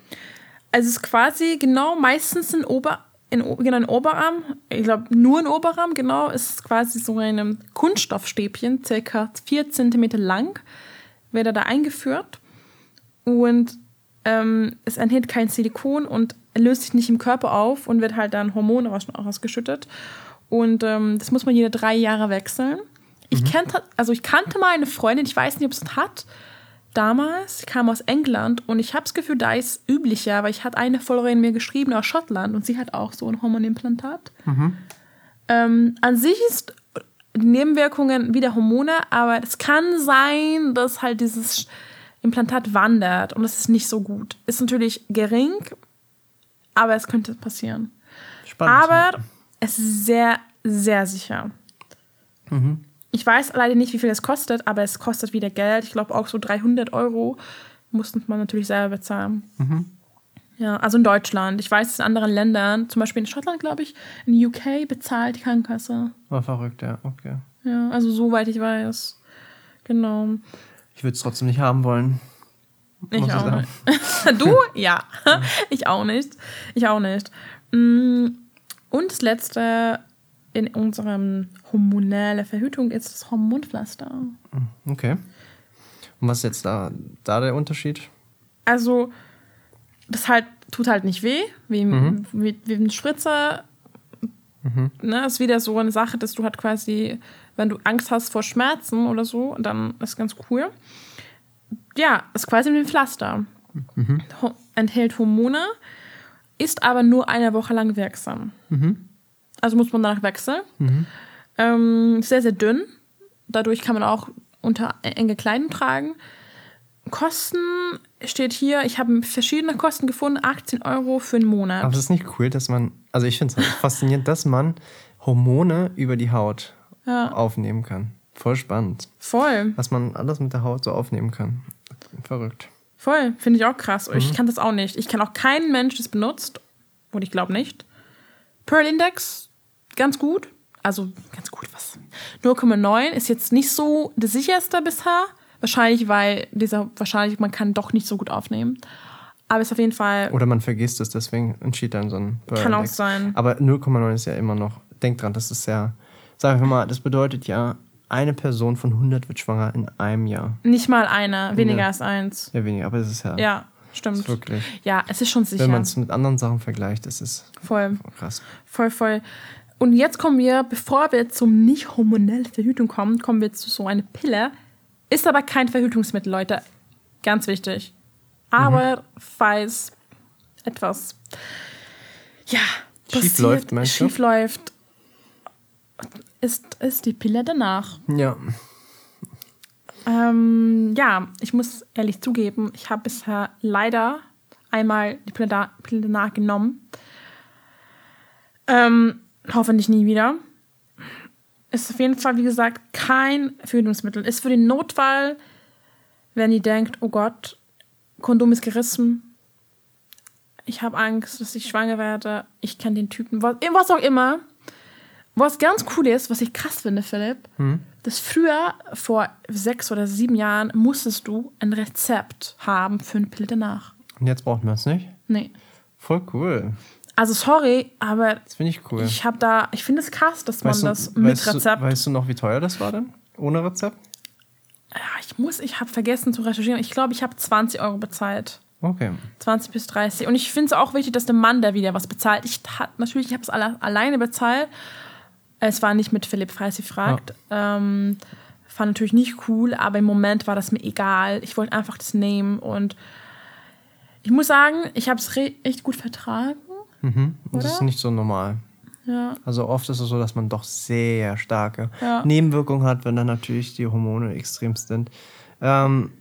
Also es ist quasi genau meistens in Ober in, genau, in Oberarm, ich glaube nur in Oberarm, genau, ist es quasi so ein Kunststoffstäbchen, circa 4 cm lang, wird er da eingeführt. Und ähm, es enthält kein Silikon und löst sich nicht im Körper auf und wird halt dann Hormone ausgeschüttet und ähm, das muss man jede drei Jahre wechseln. Ich kannte, also ich kannte mal eine Freundin, ich weiß nicht, ob es es hat, damals, ich kam aus England und ich habe das Gefühl, da ist üblicher, weil ich hatte eine Followerin mir geschrieben aus Schottland und sie hat auch so ein Hormonimplantat. Ähm, an sich ist die Nebenwirkungen wieder Hormone, aber es kann sein, dass halt dieses Implantat wandert und das ist nicht so gut. Ist natürlich gering, aber es könnte passieren. Spannend. Aber es ist sehr, sehr sicher. Ich weiß leider nicht, wie viel es kostet, aber es kostet wieder Geld. Ich glaube auch so 300 Euro musste man natürlich selber bezahlen. Ja, also in Deutschland. Ich weiß, in anderen Ländern, zum Beispiel in Schottland, glaube ich, in UK bezahlt die Krankenkasse. War verrückt, ja, okay. Ja, also soweit ich weiß. Genau. Ich würde es trotzdem nicht haben wollen. Ich muss ich auch sagen. nicht. *laughs* du? *laughs* Ja. ich auch nicht. Ich auch nicht. Mm, Und das letzte in unserem hormonelle Verhütung ist das Hormonpflaster. Okay. Und was ist jetzt da, da der Unterschied? Also, das halt tut halt nicht weh, wie, wie, wie ein Spritzer. Ne, ist wieder so eine Sache, dass du halt quasi, wenn du Angst hast vor Schmerzen oder so, dann ist ganz cool. Ja, ist quasi wie ein Pflaster. Ho enthält Hormone, ist aber nur eine Woche lang wirksam. Also muss man danach wechseln. Ähm, sehr, sehr dünn. Dadurch kann man auch unter enge Kleidung tragen. Kosten steht hier, ich habe verschiedene Kosten gefunden, 18 Euro für einen Monat. Aber es ist nicht cool, dass man, also ich finde es halt faszinierend, dass man Hormone über die Haut Ja. aufnehmen kann. Voll spannend. Voll, Was man alles mit der Haut so aufnehmen kann. Verrückt. voll. Finde ich auch krass. Ich kann das auch nicht. Ich kenne auch keinen Mensch, das benutzt. Und ich glaube nicht. Pearl Index, ganz gut. Also, ganz gut, was? 0,9 ist jetzt nicht so das sicherste bisher. Wahrscheinlich, weil dieser, wahrscheinlich, man kann doch nicht so gut aufnehmen. Aber ist auf jeden Fall, Oder man vergisst es, deswegen entschied dann so ein Burn Kann auch sein. Aber 0,9 ist ja immer noch, denk dran, das ist ja, sag ich mal, das bedeutet ja, eine Person von 100 wird schwanger in einem Jahr. nicht mal einer, weniger Ja. als eins. Ja, weniger, aber es ist ja, Ja. stimmt. Ist wirklich. Ja, es ist schon sicher. Wenn man es mit anderen Sachen vergleicht, ist voll, krass. voll, voll. Und jetzt kommen wir, bevor wir zum nicht hormonellen Verhütung kommen, kommen wir zu so einer Pille. Ist aber kein Verhütungsmittel, Leute. Ganz wichtig. Aber falls etwas ja, Schief läuft, meinst du? schief läuft, ist, ist die Pille danach. Ja. Ähm, ja, ich muss ehrlich zugeben, ich habe bisher leider einmal die Pille, da, Pille danach genommen. Ähm, hoffentlich nie wieder. Ist auf jeden Fall, wie gesagt, kein Verhütungsmittel. Ist für den Notfall, wenn ihr denkt, oh Gott, Kondom ist gerissen. Ich habe Angst, dass ich schwanger werde. Ich kenne den Typen. Was, was auch immer. Was ganz cool ist, was ich krass finde, Philipp, dass früher, vor sechs oder sieben Jahren, musstest du ein Rezept haben für eine Pille danach. Und jetzt braucht man es nicht. Nee. Voll cool. Also sorry, aber Das finde ich cool. ich habe da, ich finde es krass, dass man weißt, du, das mit weißt, Rezept. Du, weißt du noch, wie teuer das war denn? Ohne Rezept? ja, ich muss, ich habe vergessen zu recherchieren. Ich glaube, ich habe 20 Euro bezahlt. Okay. 20 bis 30. Und ich finde es auch wichtig, dass der Mann da wieder was bezahlt. Ich hat natürlich, ich habe es alle, alleine bezahlt. Es war nicht mit Philipp, falls ihr fragt. Ähm, fand natürlich nicht cool, aber im Moment war das mir egal. Ich wollte einfach das nehmen und ich muss sagen, ich habe es echt gut vertragen. Und Das ist nicht so normal. Ja. Also oft ist es so, dass man doch sehr starke Ja. Nebenwirkungen hat, wenn dann natürlich die Hormone extrem sind. Ähm,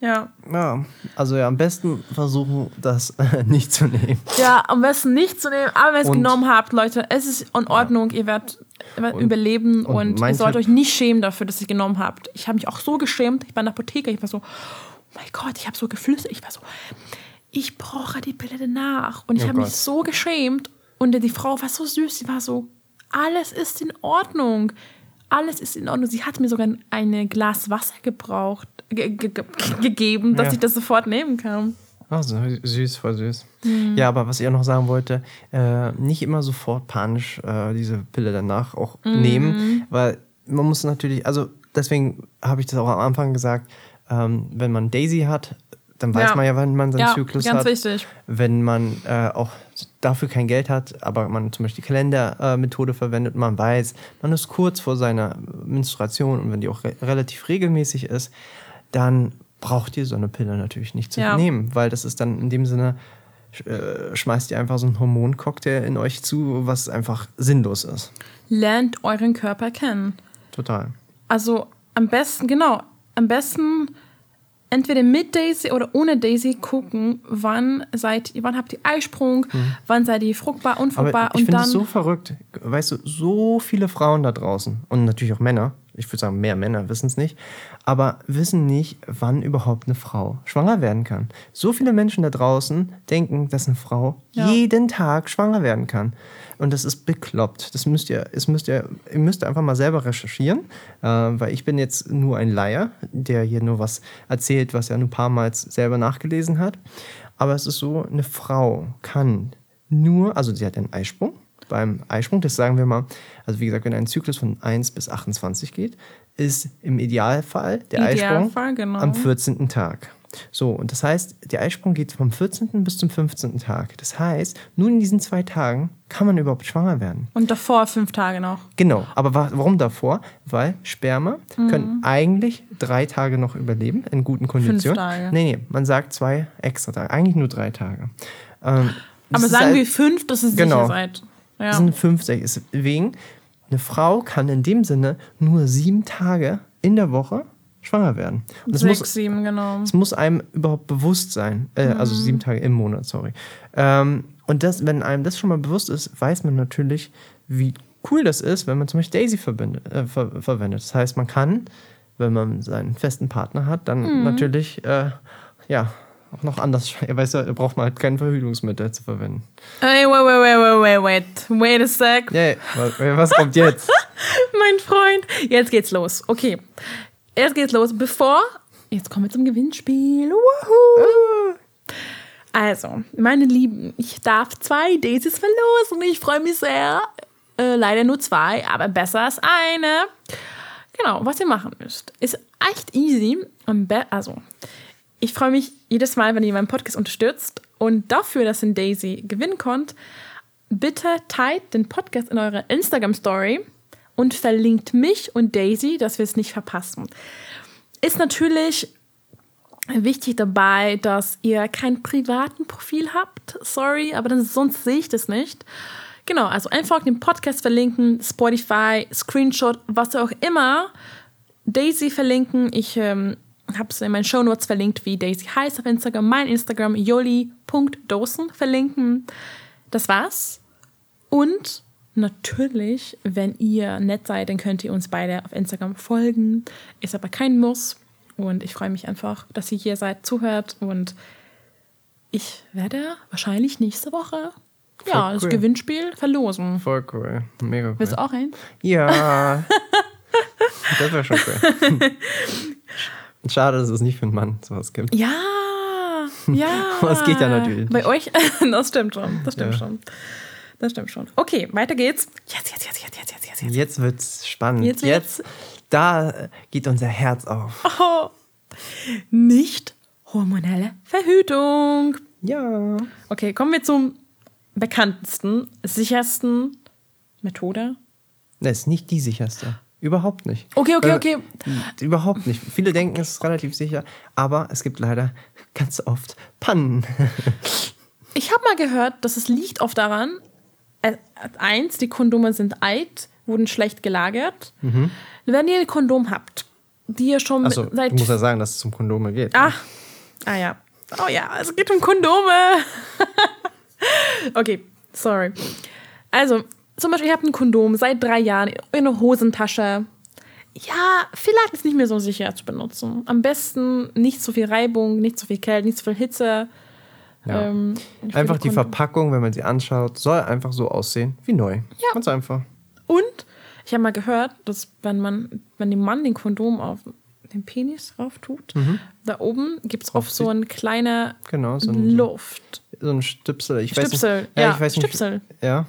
Ja. ja, also ja, am besten versuchen, das *laughs* nicht zu nehmen. Ja, am besten nicht zu nehmen, aber wenn ihr es Und- genommen habt, Leute, es ist in Ordnung, ihr werdet, ihr werdet überleben und und, ihr sollt euch nicht schämen dafür, dass ihr genommen habt. Ich habe mich auch so geschämt, ich war in der Apotheke, ich war so, oh mein Gott, ich habe so geflüstert, ich war so, ich brauche die Pille danach. Und ich Oh habe mich so geschämt und die Frau war so süß, sie war so, alles ist in Ordnung. Alles ist in Ordnung. Sie hat mir sogar ein Glas Wasser gebraucht, ge ge ge gegeben, dass Ja. ich das sofort nehmen kann. Oh, so süß, voll süß. Mhm. Ja, aber was ich auch noch sagen wollte, äh, nicht immer sofort panisch äh, diese Pille danach auch Mhm. nehmen, weil man muss natürlich, also deswegen habe ich das auch am Anfang gesagt, ähm, wenn man Daisy hat, dann weiß Ja. man ja, wann man seinen Ja, Zyklus ganz hat. wichtig. Wenn man äh, auch dafür kein Geld hat, aber man zum Beispiel die Kalendermethode verwendet, man weiß, man ist kurz vor seiner Menstruation und wenn die auch re relativ regelmäßig ist, dann braucht ihr so eine Pille natürlich nicht zu Ja. nehmen, weil das ist dann in dem Sinne, äh, schmeißt ihr einfach so einen Hormoncocktail in euch zu, was einfach sinnlos ist. Lernt euren Körper kennen. Total. Also am besten, genau, am besten entweder mit Daisy oder ohne Daisy gucken, wann seid wann habt ihr Eisprung, wann seid ihr fruchtbar, unfruchtbar Mhm. Aber ich und finde dann es so verrückt. Weißt du, so viele Frauen da draußen und natürlich auch Männer, ich würde sagen, mehr Männer wissen es nicht, aber wissen nicht, wann überhaupt eine Frau schwanger werden kann. So viele Menschen da draußen denken, dass eine Frau Ja. jeden Tag schwanger werden kann. Und das ist bekloppt. Das müsst ihr, es müsst ihr, ihr müsst einfach mal selber recherchieren, äh, weil ich bin jetzt nur ein Laie, der hier nur was erzählt, was er nur ein paar Mal selber nachgelesen hat. Aber es ist so, eine Frau kann nur, also sie hat einen Eisprung. Beim Eisprung, das sagen wir mal, also wie gesagt, wenn ein Zyklus von 1 bis 28 geht, ist im Idealfall der Idealfall, Eisprung genau. am 14. Tag. So, und das heißt, der Eisprung geht vom 14. bis zum 15. Tag. Das heißt, nur in diesen zwei Tagen kann man überhaupt schwanger werden. und davor fünf Tage noch. Genau, aber wa warum davor? Weil Sperma können eigentlich drei Tage noch überleben in guten Konditionen. Tage. Nee, nee, man sagt zwei extra Tage, eigentlich nur drei Tage. Ähm, das Aber ist sagen halt- wir fünf, dass ihr Genau. sicher seid. Ja. das sind fünf, sechs. Deswegen, eine Frau kann in dem Sinne nur sieben Tage in der Woche schwanger werden. Und das Sechs, muss, sieben, genau. es muss einem überhaupt bewusst sein. Äh, Also sieben Tage im Monat, sorry. Ähm, und das, wenn einem das schon mal bewusst ist, weiß man natürlich, wie cool das ist, wenn man zum Beispiel Daisy verbindet, äh, ver verwendet. Das heißt, man kann, wenn man seinen festen Partner hat, dann natürlich, äh, ja, auch noch anders. Er weiß ja, da braucht man halt kein Verhütungsmittel zu verwenden. Hey, wait, wait, wait, wait, wait, wait. Wait a sec. Yeah, was, was kommt jetzt? *laughs* Mein Freund. Jetzt geht's los. Okay. Jetzt geht's los. Bevor. Jetzt kommen wir zum Gewinnspiel. Woohoo. Also, meine Lieben, ich darf zwei Daisies verlosen. Ich freue mich sehr. Äh, leider nur zwei, aber besser als eine. Genau, was ihr machen müsst, ist echt easy. Also, ich freue mich jedes Mal, wenn ihr meinen Podcast unterstützt. Und dafür, dass ihr Daisy gewinnen könnt, bitte teilt den Podcast in eurer Instagram-Story und verlinkt mich und Daisy, dass wir es nicht verpassen. Ist natürlich wichtig dabei, dass ihr kein privaten Profil habt. Sorry, aber dann, sonst sehe ich das nicht. Genau, also einfach den Podcast verlinken, Spotify, Screenshot, was auch immer. Daisy verlinken. Ich ähm, habe es in meinen Show Notes verlinkt, wie Daisy heißt auf Instagram. Mein Instagram, joli.dosen verlinken. Das war's. Und natürlich, wenn ihr nett seid, dann könnt ihr uns beide auf Instagram folgen. Ist aber kein Muss. Und ich freue mich einfach, dass ihr hier seid, zuhört. Und ich werde wahrscheinlich nächste Woche Voll ja, das cool. Gewinnspiel verlosen. Voll cool. Mega cool. Willst du auch ein? Ja. *laughs* das wäre schon cool. *laughs* Schade, dass es nicht für einen Mann sowas gibt. Ja, ja. *laughs* Aber es geht ja natürlich. Bei euch, das stimmt schon. Das stimmt Ja. schon. Das stimmt schon. Okay, weiter geht's. Jetzt, jetzt, jetzt, jetzt, jetzt, jetzt, jetzt. jetzt. Jetzt wird's spannend. Jetzt wird's- da geht unser Herz auf. Oh, nicht hormonelle Verhütung. Ja. Okay, kommen wir zum bekanntesten, sichersten Methode. Das ist nicht die sicherste. Überhaupt nicht. Okay, okay, Äh, okay. Überhaupt nicht. Viele denken, es ist relativ sicher, aber es gibt leider ganz oft Pannen. *laughs* Ich habe mal gehört, dass es liegt oft daran, äh, eins, die Kondome sind alt, wurden schlecht gelagert. Wenn ihr ein Kondom habt, die ihr schon Also, seit ich muss ja sagen, dass es zum Kondome geht. Ah, ah ja. Oh ja, es geht um Kondome. *laughs* okay, sorry. Also, zum Beispiel, ihr habt ein Kondom seit drei Jahren in einer Hosentasche. Ja, vielleicht ist es nicht mehr so sicher zu benutzen. Am besten nicht so viel Reibung, nicht so viel Kälte, nicht so viel Hitze. Ja. Ähm, Einfach die Verpackung, wenn man sie anschaut, soll einfach so aussehen wie neu. Ja. Ganz einfach. Und ich habe mal gehört, dass wenn man, wenn dem Mann den Kondom auf den Penis drauf tut, da oben gibt es oft so eine kleine Genau, so ein, Luft. so ein Stüpsel. Ich Stüpsel, weiß nicht, ja, ich weiß nicht, Stüpsel. Ja,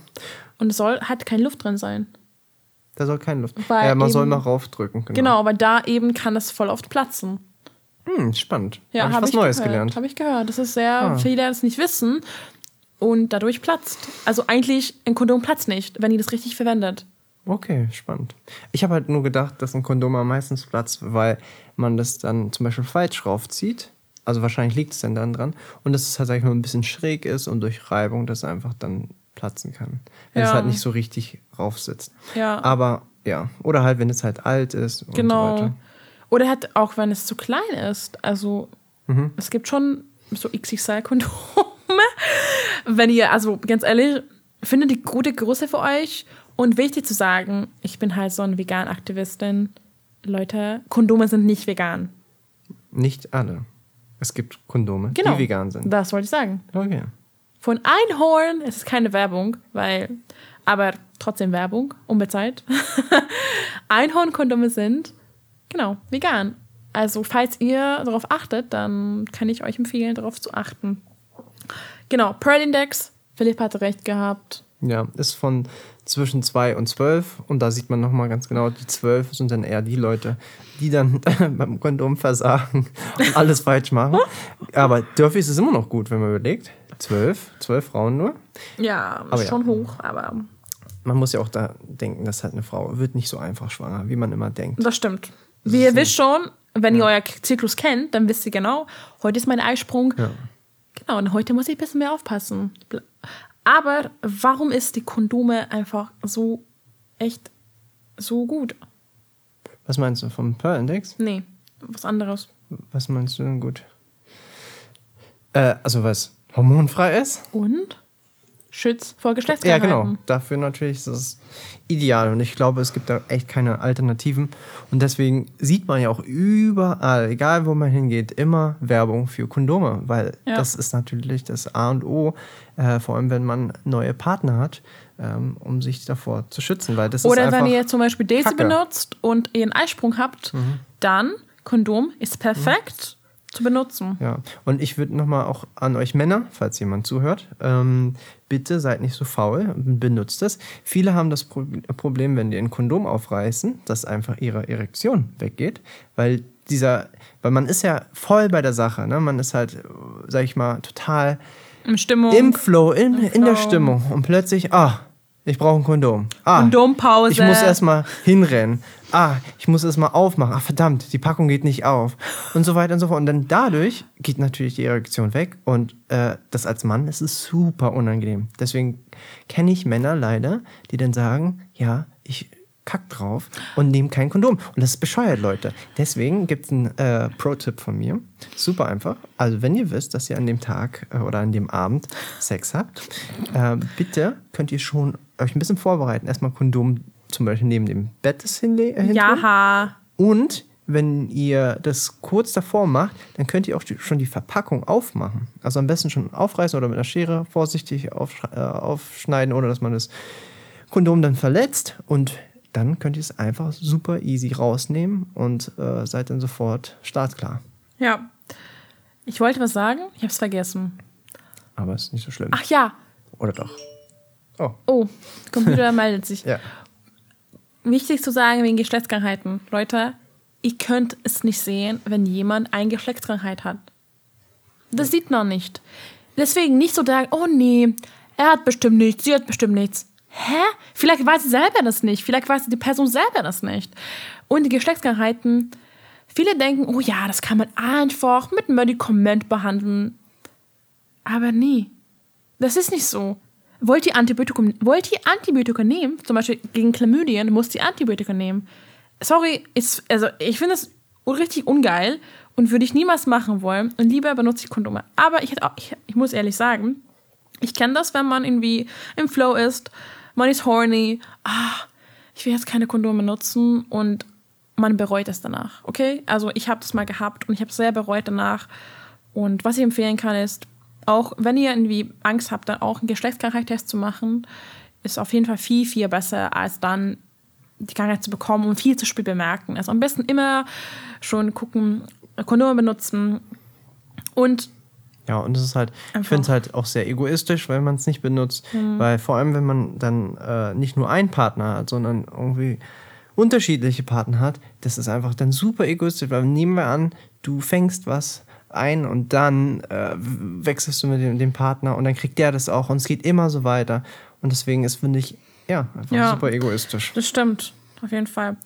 Und es soll, hat keine Luft drin sein. da soll keine Luft. Weil ja, man soll eben- mal raufdrücken. Genau. Genau, aber da eben kann es voll oft platzen. Hm, spannend. Ja, Habe ich hab was Neues gehört, gelernt. Habe ich gehört. Das ist sehr, Ah. viele das nicht wissen und dadurch platzt. Also eigentlich, ein Kondom platzt nicht, wenn ihr das richtig verwendet. Okay, spannend. Ich habe halt nur gedacht, dass ein Kondom am meisten platzt, weil man das dann zum Beispiel falsch raufzieht. Also wahrscheinlich liegt es dann dann dran. Und dass es halt, sag ich mal, ein bisschen schräg ist und durch Reibung das einfach dann platzen kann. Wenn es Ja. halt nicht so richtig raufsitzt. Ja. Aber ja, oder halt, wenn es halt alt ist und so Genau. weiter. Oder halt auch, wenn es zu klein ist. Also Mhm. es gibt schon so XXL-Kondome. *laughs* wenn ihr, also ganz ehrlich, findet die gute Größe für euch. Und wichtig zu sagen, ich bin halt so eine Vegan-Aktivistin. Leute, Kondome sind nicht vegan. Nicht alle. Es gibt Kondome, Genau. die vegan sind. Das wollte ich sagen. Okay. Von Einhorn, es ist keine Werbung, weil, aber trotzdem Werbung, unbezahlt. *laughs* Einhorn-Kondome sind, genau, vegan. Also, falls ihr darauf achtet, dann kann ich euch empfehlen, darauf zu achten. Genau, Pearl Index, Philipp hatte recht gehabt. Ja, ist von zwischen 2 und 12 und da sieht man nochmal ganz genau, die 12 sind dann eher die Leute, die dann *laughs* beim Kondom versagen und alles falsch machen. Aber Dörfy ist es immer noch gut, wenn man überlegt. 12, 12 Frauen nur. Ja, Aber ist ja. schon hoch, aber Man muss ja auch da denken, dass halt eine Frau wird nicht so einfach schwanger, wie man immer denkt. das stimmt. Wie ihr wisst schon, wenn ihr euer Zyklus kennt, dann wisst ihr genau, heute ist mein Eisprung. Ja. Genau, und heute muss ich ein bisschen mehr aufpassen. Aber warum ist die Kondome einfach so echt so gut? Was meinst du vom Pearl Index? Nee, was anderes. Was meinst du denn gut? Äh, also was hormonfrei ist? Und Schütz vor Ja, Geschlechtskrankheiten. genau. Dafür natürlich ist es ideal. Und ich glaube, es gibt da echt keine Alternativen. Und deswegen sieht man ja auch überall, egal wo man hingeht, immer Werbung für Kondome. Weil Ja. das ist natürlich das A und O, äh, vor allem wenn man neue Partner hat, ähm, um sich davor zu schützen. Weil das ist Oder einfach, wenn ihr zum Beispiel Daisy. Mhm. benutzt und ihr einen Eisprung habt, dann Kondom ist perfekt zu benutzen. Ja, und ich würde nochmal auch an euch Männer, falls jemand zuhört, ähm, bitte seid nicht so faul, benutzt es. Viele haben das Pro Problem, wenn die ein Kondom aufreißen, dass einfach ihre Erektion weggeht, weil dieser, weil man ist ja voll bei der Sache, ne? Man ist halt, sag ich mal, total Im Stimmung. im Flow, in, Im in der Flow. Stimmung. Und plötzlich, ah, ich brauche ein Kondom. Ah, Kondompause. ich muss erstmal hinrennen. Ah, ich muss erstmal aufmachen. Ah, verdammt, die Packung geht nicht auf. Und so weiter und so fort. Und dann dadurch geht natürlich die Erektion weg. Und äh, das als Mann ist es super unangenehm. Deswegen kenne ich Männer leider, die dann sagen, ja, ich kack drauf und nehme kein Kondom. Und das ist bescheuert, Leute. Deswegen gibt es einen äh, Pro-Tipp von mir. Super einfach. Also wenn ihr wisst, dass ihr an dem Tag äh, oder an dem Abend Sex habt, äh, bitte könnt ihr schon euch ein bisschen vorbereiten. Erstmal Kondom zum Beispiel neben dem Bett hinle äh, hin tun. Ja. Und wenn ihr das kurz davor macht, dann könnt ihr auch die, schon die Verpackung aufmachen. Also am besten schon aufreißen oder mit einer Schere vorsichtig aufsch äh, aufschneiden, oder dass man das Kondom dann verletzt. Und dann könnt ihr es einfach super easy rausnehmen und äh, seid dann sofort startklar. Ja. Ich wollte was sagen, ich habe es vergessen. Aber ist nicht so schlimm. Ach ja. Oder doch? Oh, Oh, Computer *laughs* meldet sich. ja. Wichtig zu sagen wegen Geschlechtskrankheiten. Leute, ihr könnt es nicht sehen, wenn jemand eine Geschlechtskrankheit hat. Das sieht man nicht. Deswegen nicht so sagen, oh nee, er hat bestimmt nichts, sie hat bestimmt nichts. Hä? Vielleicht weiß sie selber das nicht. Vielleicht weiß die Person selber das nicht. Und die Geschlechtskrankheiten, viele denken, oh ja, das kann man einfach mit Medikament behandeln. Aber nie. Das ist nicht so. Wollt ihr Antibiotikum, wollt ihr Antibiotika nehmen, zum Beispiel gegen Chlamydien, musst ihr Antibiotika nehmen. Sorry, ist, also ich finde es richtig ungeil und würde ich niemals machen wollen und lieber benutze ich Kondome. Aber ich, auch, ich, ich muss ehrlich sagen, ich kenne das, wenn man irgendwie im Flow ist, man ist horny, ah, ich will jetzt keine Kondome nutzen und man bereut es danach, okay? Also ich habe das mal gehabt und ich habe es sehr bereut danach. Und was ich empfehlen kann ist, auch wenn ihr irgendwie Angst habt, dann auch einen Geschlechtskrankheitstest zu machen, ist auf jeden Fall viel, viel besser, als dann die Krankheit zu bekommen und viel zu spät bemerken. Also am besten immer schon gucken, Kondome benutzen und Ja, und es ist halt, ich Einfach. finde es halt auch sehr egoistisch, weil man es nicht benutzt. Weil vor allem, wenn man dann äh, nicht nur einen Partner hat, sondern irgendwie unterschiedliche Partner hat, das ist einfach dann super egoistisch. Weil nehmen wir an, du fängst was ein und dann äh, wechselst du mit dem, dem Partner und dann kriegt der das auch und es geht immer so weiter. Und deswegen ist, finde ich, ja, einfach Ja. super egoistisch. Das stimmt, auf jeden Fall.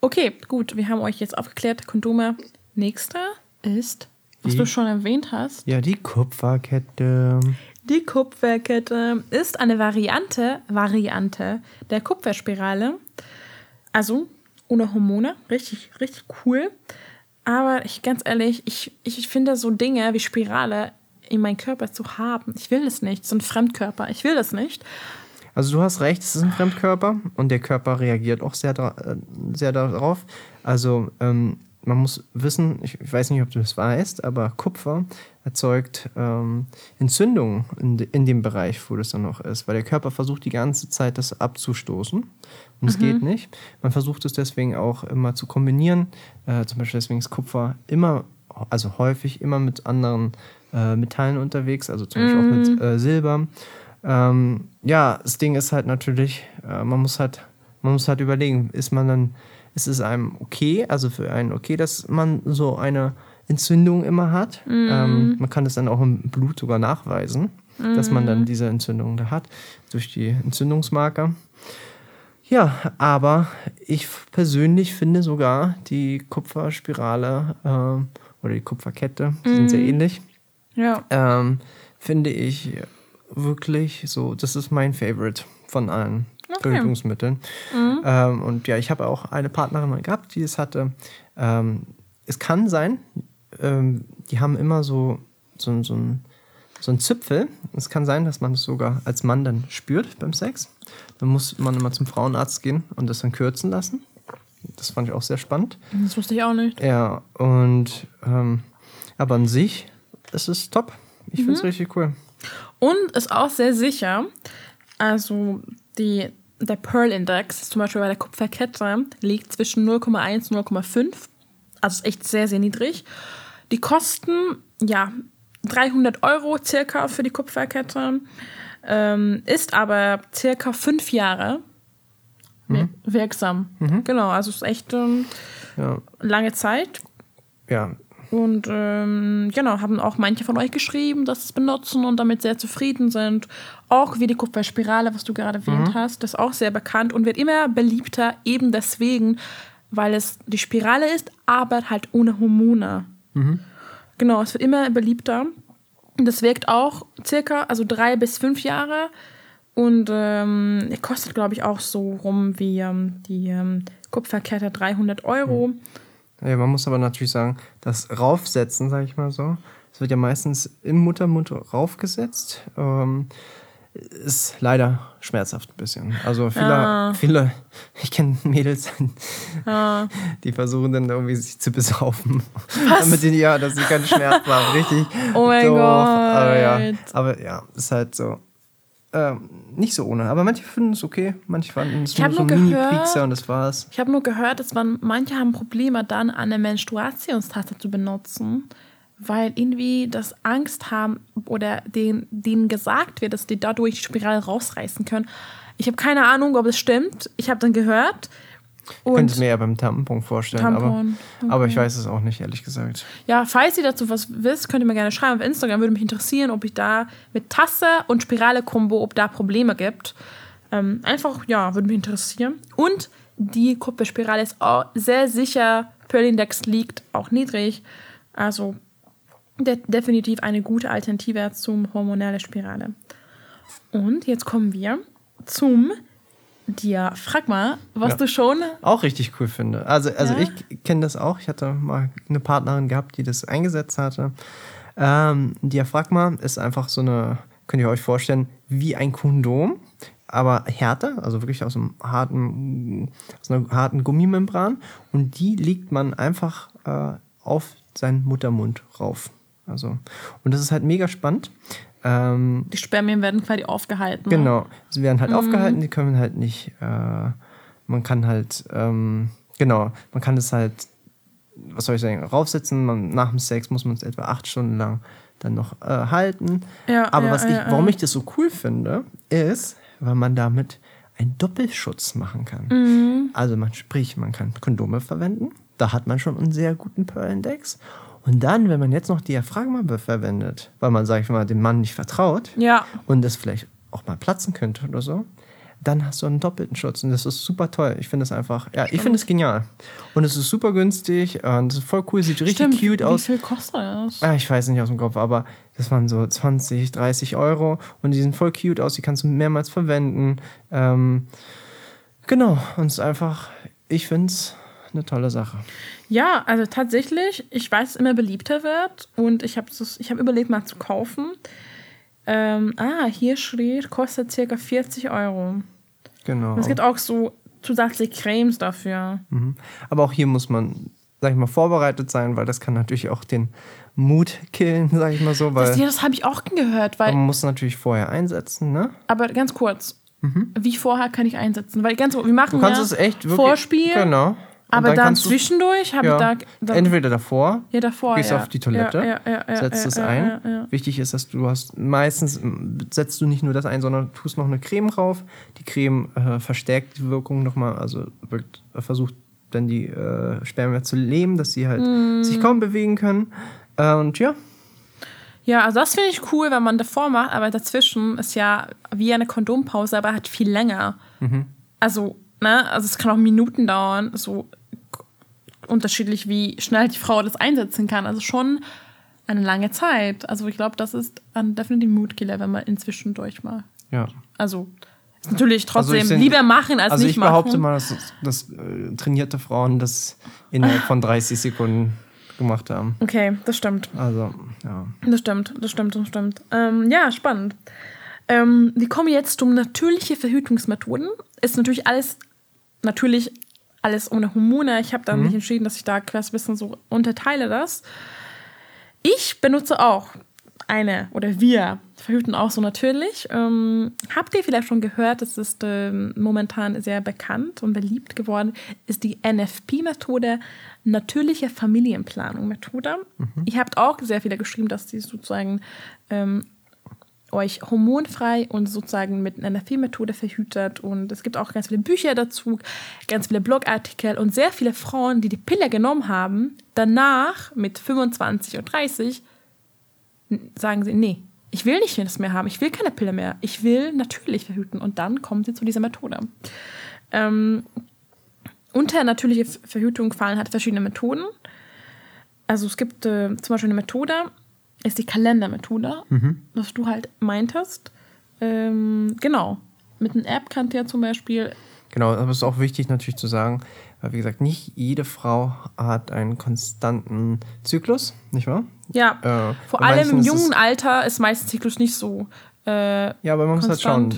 Okay, gut, wir haben euch jetzt aufgeklärt. Kondome. Nächster ist, was Die- du schon erwähnt hast, Ja, die Kupferkette. die Kupferkette ist eine Variante, Variante der Kupferspirale. Also ohne Hormone, richtig, richtig cool. Aber ich ganz ehrlich, ich, ich finde so Dinge wie Spirale in meinem Körper zu haben. Ich will es nicht. So ein Fremdkörper. Ich will das nicht. Also du hast recht, es ist ein Fremdkörper und der Körper reagiert auch sehr, äh, sehr darauf. Also ähm, man muss wissen, ich, ich weiß nicht, ob du das weißt, aber Kupfer erzeugt ähm, Entzündungen in, de, in dem Bereich, wo das dann noch ist, weil der Körper versucht die ganze Zeit das abzustoßen und es geht nicht. Man versucht es deswegen auch immer zu kombinieren. Äh, zum Beispiel deswegen ist Kupfer immer, also häufig immer mit anderen äh, Metallen unterwegs, also zum Beispiel auch mit äh, Silber. Ähm, ja, das Ding ist halt natürlich, äh, man muss halt, man muss halt überlegen, ist man dann, ist es einem okay, also für einen okay, dass man so eine Entzündung immer hat. Ähm, man kann es dann auch im Blut sogar nachweisen, dass man dann diese Entzündung da hat, durch die Entzündungsmarker. Ja, aber ich persönlich finde sogar die Kupferspirale ähm, oder die Kupferkette, die sind sehr ähnlich Ja. ähm, finde ich wirklich so, das ist mein Favorite von allen Verhütungsmitteln. Ähm, und ja, ich habe auch eine Partnerin mal gehabt, die es hatte. Ähm, es kann sein, ähm, die haben immer so, so, so ein so ein Zipfel. Es kann sein, dass man es sogar als Mann dann spürt beim Sex. Dann muss man immer zum Frauenarzt gehen und das dann kürzen lassen. Das fand ich auch sehr spannend. Das wusste ich auch nicht. Ja, und ähm, aber an sich ist es top. Ich finde es richtig cool. Und ist auch sehr sicher. Also die, der Pearl-Index, zum Beispiel bei der Kupferkette, liegt zwischen 0,1 und 0,5. Also ist echt sehr, sehr niedrig. Die kosten, ja, 300 Euro circa für die Kupferkette. Ähm, ist aber circa fünf Jahre wir- wirksam. Genau, also ist echt ähm, Ja. lange Zeit. ja, Und ähm, genau, haben auch manche von euch geschrieben, dass sie es benutzen und damit sehr zufrieden sind. Auch wie die Kupferspirale, was du gerade erwähnt hast, das ist auch sehr bekannt und wird immer beliebter, eben deswegen, weil es die Spirale ist, aber halt ohne Hormone. Genau, es wird immer beliebter. Und das wirkt auch circa, also drei bis fünf Jahre. Und ähm, kostet, glaube ich, auch so rum wie ähm, die ähm, Kupferkette 300 Euro. Ja, man muss aber natürlich sagen, das Raufsetzen, sage ich mal so, es wird ja meistens im Muttermund raufgesetzt, ähm, ist leider schmerzhaft ein bisschen. Also viele, Ah. viele *laughs* ich kenne Mädels, *laughs* die versuchen dann irgendwie sich zu besaufen. *laughs* Damit die, ja, dass sie keinen Schmerz haben, richtig. Oh mein doof. Gott. Aber ja, aber ja, ist halt so. Ähm, nicht so ohne. Aber manche finden es okay, manche fanden es nur so nur gehört- und das war's. Ich habe nur gehört, dass man, manche haben Probleme dann eine Menstruationstasse zu benutzen, weil irgendwie das Angst haben oder denen, denen gesagt wird, dass die dadurch die Spirale rausreißen können. Ich habe keine Ahnung, ob es stimmt. Ich habe dann gehört. Ich könnte es Und mir ja beim Tampon vorstellen, Tampon, aber, aber ich weiß es auch nicht, ehrlich gesagt. ja, falls ihr dazu was wisst, könnt ihr mir gerne schreiben auf Instagram. Würde mich interessieren, ob ich da mit Tasse und Spirale-Kombo, ob da Probleme gibt. Ähm, einfach, ja, würde mich interessieren. Und die Kupferspirale ist auch sehr sicher. Pearl-Index liegt auch niedrig. Also de definitiv eine gute Alternative zum hormonelle Spirale. Und jetzt kommen wir zum Diaphragma, was Ja. du schon Auch richtig cool finde. Also, also Ja? ich kenne das auch. Ich hatte mal eine Partnerin gehabt, die das eingesetzt hatte. Ähm, Diaphragma ist einfach so eine, könnt ihr euch vorstellen, wie ein Kondom, aber härter, also wirklich aus einem harten, aus einer harten Gummimembran. Und die legt man einfach äh, auf seinen Muttermund rauf. Also, und das ist halt mega spannend. Ähm, die Spermien werden quasi aufgehalten. ne? Genau. Sie werden Mhm. halt aufgehalten, die können halt nicht, äh, man kann halt, ähm, genau, man kann das halt, was soll ich sagen, raufsetzen, man, nach dem Sex muss man es etwa acht Stunden lang dann noch äh, halten. Ja, Aber ja, was ich, ja, warum ich das so cool finde, ist, weil man damit einen Doppelschutz machen kann. Mhm. Also man sprich, man kann Kondome verwenden, da hat man schon einen sehr guten Pearl-Index. Und dann, wenn man jetzt noch Diaphragma verwendet, weil man, sag ich mal, dem Mann nicht vertraut, Ja, und das vielleicht auch mal platzen könnte oder so, dann hast du einen doppelten Schutz. Und das ist super toll. Ich finde es einfach, ja, ich finde es genial. Und es ist super günstig und es ist voll cool, sieht richtig stimmt. cute Wie aus. viel kostet das? Ah, ich weiß nicht aus dem Kopf, aber das waren so 20, 30 Euro und die sind voll cute aus, die kannst du mehrmals verwenden. Ähm, genau, und es ist einfach, ich finde es eine tolle Sache. Ja, also tatsächlich, ich weiß, es immer beliebter wird und ich habe ich hab überlegt, mal zu kaufen. Ähm, ah, hier steht, kostet circa 40 Euro. Genau. Und es gibt auch so zusätzliche Cremes dafür. Mhm. Aber auch hier muss man, sag ich mal, vorbereitet sein, weil das kann natürlich auch den Mut killen, *laughs* sag ich mal so, weil Das, ja, das habe ich auch gehört, weil, man muss natürlich vorher einsetzen, ne? aber ganz kurz, wie vorher kann ich einsetzen? Weil ganz, wir machen Mhm. Du kannst ja es echt wirklich. Vorspiel, Genau. Aber dann, du- zwischendurch habe ja, ich da, da entweder davor, ja davor gehst ja. auf die Toilette, ja, setzt es ein. Wichtig ist, dass du hast meistens setzt du nicht nur das ein, sondern tust noch eine Creme drauf. Die Creme äh, verstärkt die Wirkung nochmal, also wirkt, äh, versucht dann die äh, Spermien zu leben, dass sie halt Mm. sich kaum bewegen können. Äh, und ja, Ja, also das finde ich cool, wenn man davor macht, aber dazwischen ist ja wie eine Kondompause, aber halt viel länger. Mhm. Also, ne, also es kann auch Minuten dauern, so unterschiedlich, wie schnell die Frau das einsetzen kann. Also schon eine lange Zeit. Also ich glaube, das ist ein definitiv ein Moodkiller, wenn man inzwischen durch mal. ja. Also ist natürlich Also trotzdem sind- lieber machen als Also nicht ich behaupte machen. mal, dass, dass äh, trainierte Frauen das innerhalb von 30 Sekunden gemacht haben. Okay, das stimmt. Also, ja. Das stimmt, das stimmt, das stimmt. Ähm, ja, spannend. Ähm, wir kommen jetzt zum natürliche Verhütungsmethoden. Ist natürlich alles, natürlich alles ohne Hormone. Ich habe dann mich entschieden, dass ich da quasi ein bisschen so unterteile das. Ich benutze auch eine oder wir verhüten auch so natürlich. Ähm, habt ihr vielleicht schon gehört, das ist ähm, momentan sehr bekannt und beliebt geworden, ist die NFP-Methode, natürliche Familienplanung-Methode. Ihr habt auch sehr viele geschrieben, dass die sozusagen ähm, euch hormonfrei und sozusagen mit einer Methode verhütet. Und es gibt auch ganz viele Bücher dazu, ganz viele Blogartikel und sehr viele Frauen, die die Pille genommen haben, danach mit 25 und 30 sagen sie, nee, ich will nicht das mehr haben, ich will keine Pille mehr, ich will natürlich verhüten. Und dann kommen sie zu dieser Methode. Ähm, unter natürliche Verhütung fallen halt verschiedene Methoden. Also es gibt äh, zum Beispiel eine Methode, ist die Kalendermethode, mhm. was du halt meintest. Ähm, genau. Mit einer App kannst du ja zum Beispiel. Genau, aber es ist auch wichtig natürlich zu sagen, weil wie gesagt, nicht jede Frau hat einen konstanten Zyklus, nicht wahr? Ja. Äh, Vor allem im jungen Alter ist meistens Zyklus nicht so. Äh, ja, aber man muss halt schauen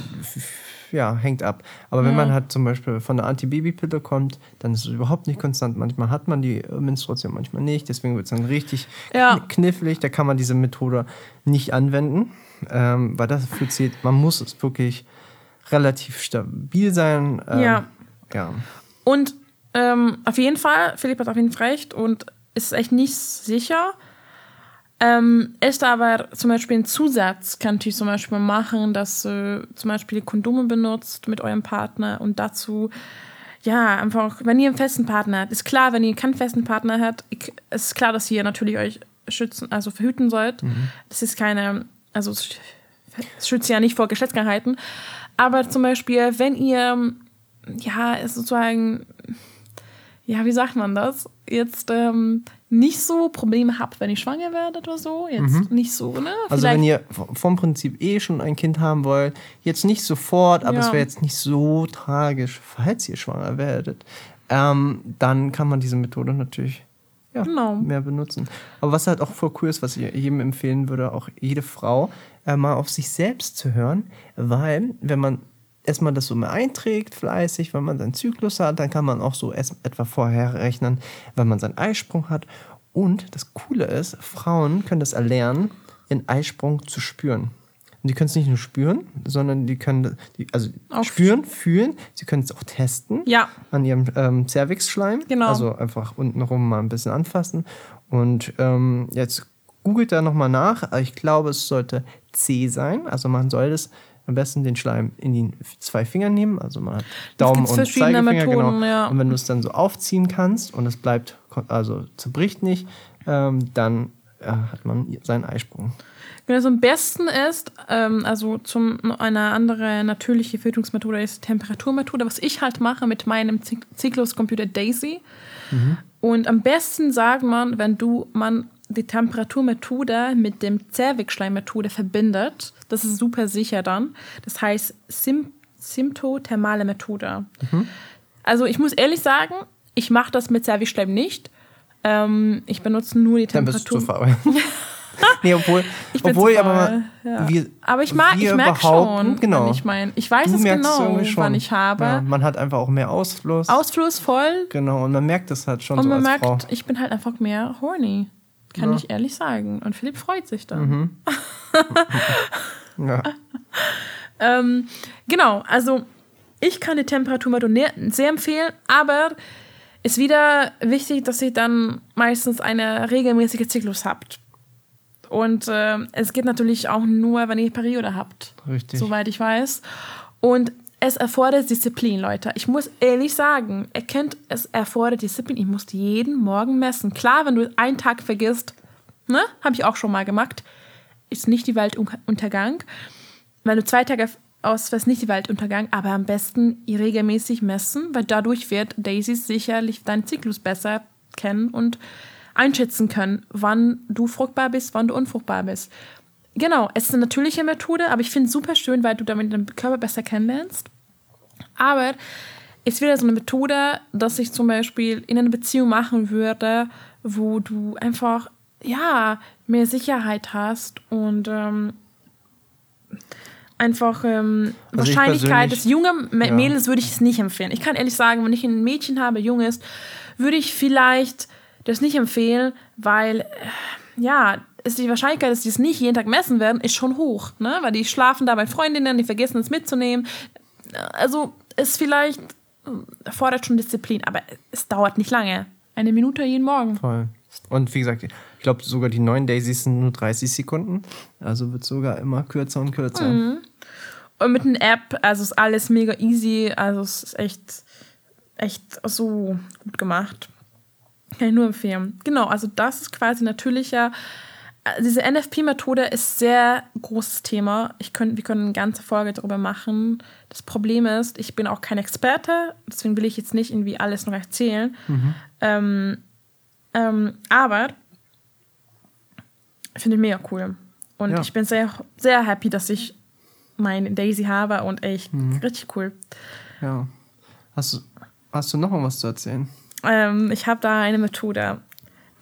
ja, hängt ab. Aber wenn ja. man halt zum Beispiel von der Antibabypille kommt, dann ist es überhaupt nicht konstant. Manchmal hat man die Menstruation, manchmal nicht. Deswegen wird es dann richtig ja. knifflig. Da kann man diese Methode nicht anwenden, ähm, weil das zählt, man muss es wirklich relativ stabil sein. Ähm, ja. ja. Und ähm, auf jeden Fall, Philipp hat auf jeden Fall recht und ist echt nicht sicher. Ähm, ist aber zum Beispiel ein Zusatz, könnt ihr zum Beispiel machen, dass ihr zum Beispiel Kondome benutzt mit eurem Partner und dazu, ja, einfach, wenn ihr einen festen Partner habt, ist klar, wenn ihr keinen festen Partner habt, ist klar, dass ihr natürlich euch schützen, also verhüten sollt. Mhm. Das ist keine, also es schützt ja nicht vor Geschlechtskrankheiten. Aber zum Beispiel, wenn ihr, ja, sozusagen, ja, wie sagt man das? Jetzt ähm, nicht so Probleme habt, wenn ihr schwanger werdet oder so. Jetzt mhm. nicht so, ne? Also wenn ihr vom Prinzip eh schon ein Kind haben wollt, jetzt nicht sofort, aber ja. es wäre jetzt nicht so tragisch, falls ihr schwanger werdet, ähm, dann kann man diese Methode natürlich ja, genau. mehr benutzen. Aber was halt auch voll cool ist, was ich jedem empfehlen würde, auch jede Frau, äh, mal auf sich selbst zu hören, weil wenn man erstmal das so mal einträgt, fleißig, wenn man seinen Zyklus hat, dann kann man auch so erst etwa vorher rechnen, wenn man seinen Eisprung hat. Und das Coole ist, Frauen können das erlernen, ihren Eisprung zu spüren. Und die können es nicht nur spüren, sondern die können, die, also auch spüren, fühlen. Sie können es auch testen ja. an ihrem ähm, Cervix-Schleim. Genau. Also einfach untenrum mal ein bisschen anfassen. Und ähm, jetzt googelt da nochmal nach. Ich glaube, es sollte C sein. Also man soll das am besten den Schleim in die zwei Finger nehmen. Also man hat Daumen und Zeigefinger. Methoden, genau. Ja. Und wenn du es dann so aufziehen kannst und es bleibt, also zerbricht nicht, ähm, dann äh, hat man seinen Eisprung. Genau, also am besten ist, ähm, also zum eine andere natürliche Verhütungsmethode ist Temperaturmethode, was ich halt mache mit meinem Zykluscomputer Daisy. Mhm. Und am besten sagt man, wenn du man die Temperaturmethode mit dem Zervixschleimmethode verbindet, das ist super sicher dann. Das heißt Sim symptothermale Methode. Mhm. Also ich muss ehrlich sagen, ich mache das mit Zervixschleim nicht. Ähm, ich benutze nur die Temperatur. Dann bist du faul. *laughs* nee, obwohl, ich obwohl aber ja. wir, aber ich mag, ich merke schon, genau. ich meine, ich weiß es genau, wann ich habe. Ja, man hat einfach auch mehr Ausfluss. Ausfluss voll. Genau, und man merkt das halt schon und so man merkt, Frau. ich bin halt einfach mehr horny. Kann ja. ich ehrlich sagen. Und Philipp freut sich dann. Mhm. *laughs* ja. ähm, genau, also ich kann die Temperaturmethode sehr empfehlen, aber ist wieder wichtig, dass ihr dann meistens eine regelmäßige Zyklus habt. Und äh, es geht natürlich auch nur, wenn ihr Periode habt. Richtig. Soweit ich weiß. Und es erfordert Disziplin, Leute. Ich muss ehrlich sagen, erkennt, es erfordert Disziplin. Ich muss jeden Morgen messen. Klar, wenn du einen Tag vergisst, ne, habe ich auch schon mal gemacht, ist nicht die Weltuntergang. Wenn du zwei Tage ausfährst, nicht die Weltuntergang, aber am besten regelmäßig messen, weil dadurch wird Daisy sicherlich deinen Zyklus besser kennen und einschätzen können, wann du fruchtbar bist, wann du unfruchtbar bist. Genau, es ist eine natürliche Methode, aber ich finde es super schön, weil du damit den Körper besser kennenlernst. Aber es wäre so eine Methode, dass ich zum Beispiel in einer Beziehung machen würde, wo du einfach, ja, mehr Sicherheit hast und ähm, einfach ähm, also Wahrscheinlichkeit des jungen Mädels ja. würde ich es nicht empfehlen. Ich kann ehrlich sagen, wenn ich ein Mädchen habe, jung ist, würde ich vielleicht das nicht empfehlen, weil äh, ja, ist die Wahrscheinlichkeit, dass die es nicht jeden Tag messen werden, ist schon hoch, ne? Weil die schlafen da bei Freundinnen, die vergessen es mitzunehmen. Also ist vielleicht erfordert schon Disziplin, aber es dauert nicht lange. Eine Minute jeden Morgen. Voll. Und wie gesagt, ich glaube sogar die neuen Daisies sind nur 30 Sekunden. Also wird sogar immer kürzer und kürzer. Mhm. Und mit einer App, also ist alles mega easy. Also es ist echt, echt so gut gemacht. Kann ich nur empfehlen. Genau, also das ist quasi natürlicher. Diese NFP-Methode ist sehr großes Thema. Ich könnt, wir können eine ganze Folge darüber machen. Das Problem ist, ich bin auch kein Experte, deswegen will ich jetzt nicht irgendwie alles noch erzählen. Ähm, ähm, aber finde ich mega cool. Und Ja. ich bin sehr, sehr happy, dass ich mein Daisy habe und echt richtig cool. Ja. Hast du, hast du noch mal was zu erzählen? Ähm, ich habe da eine Methode.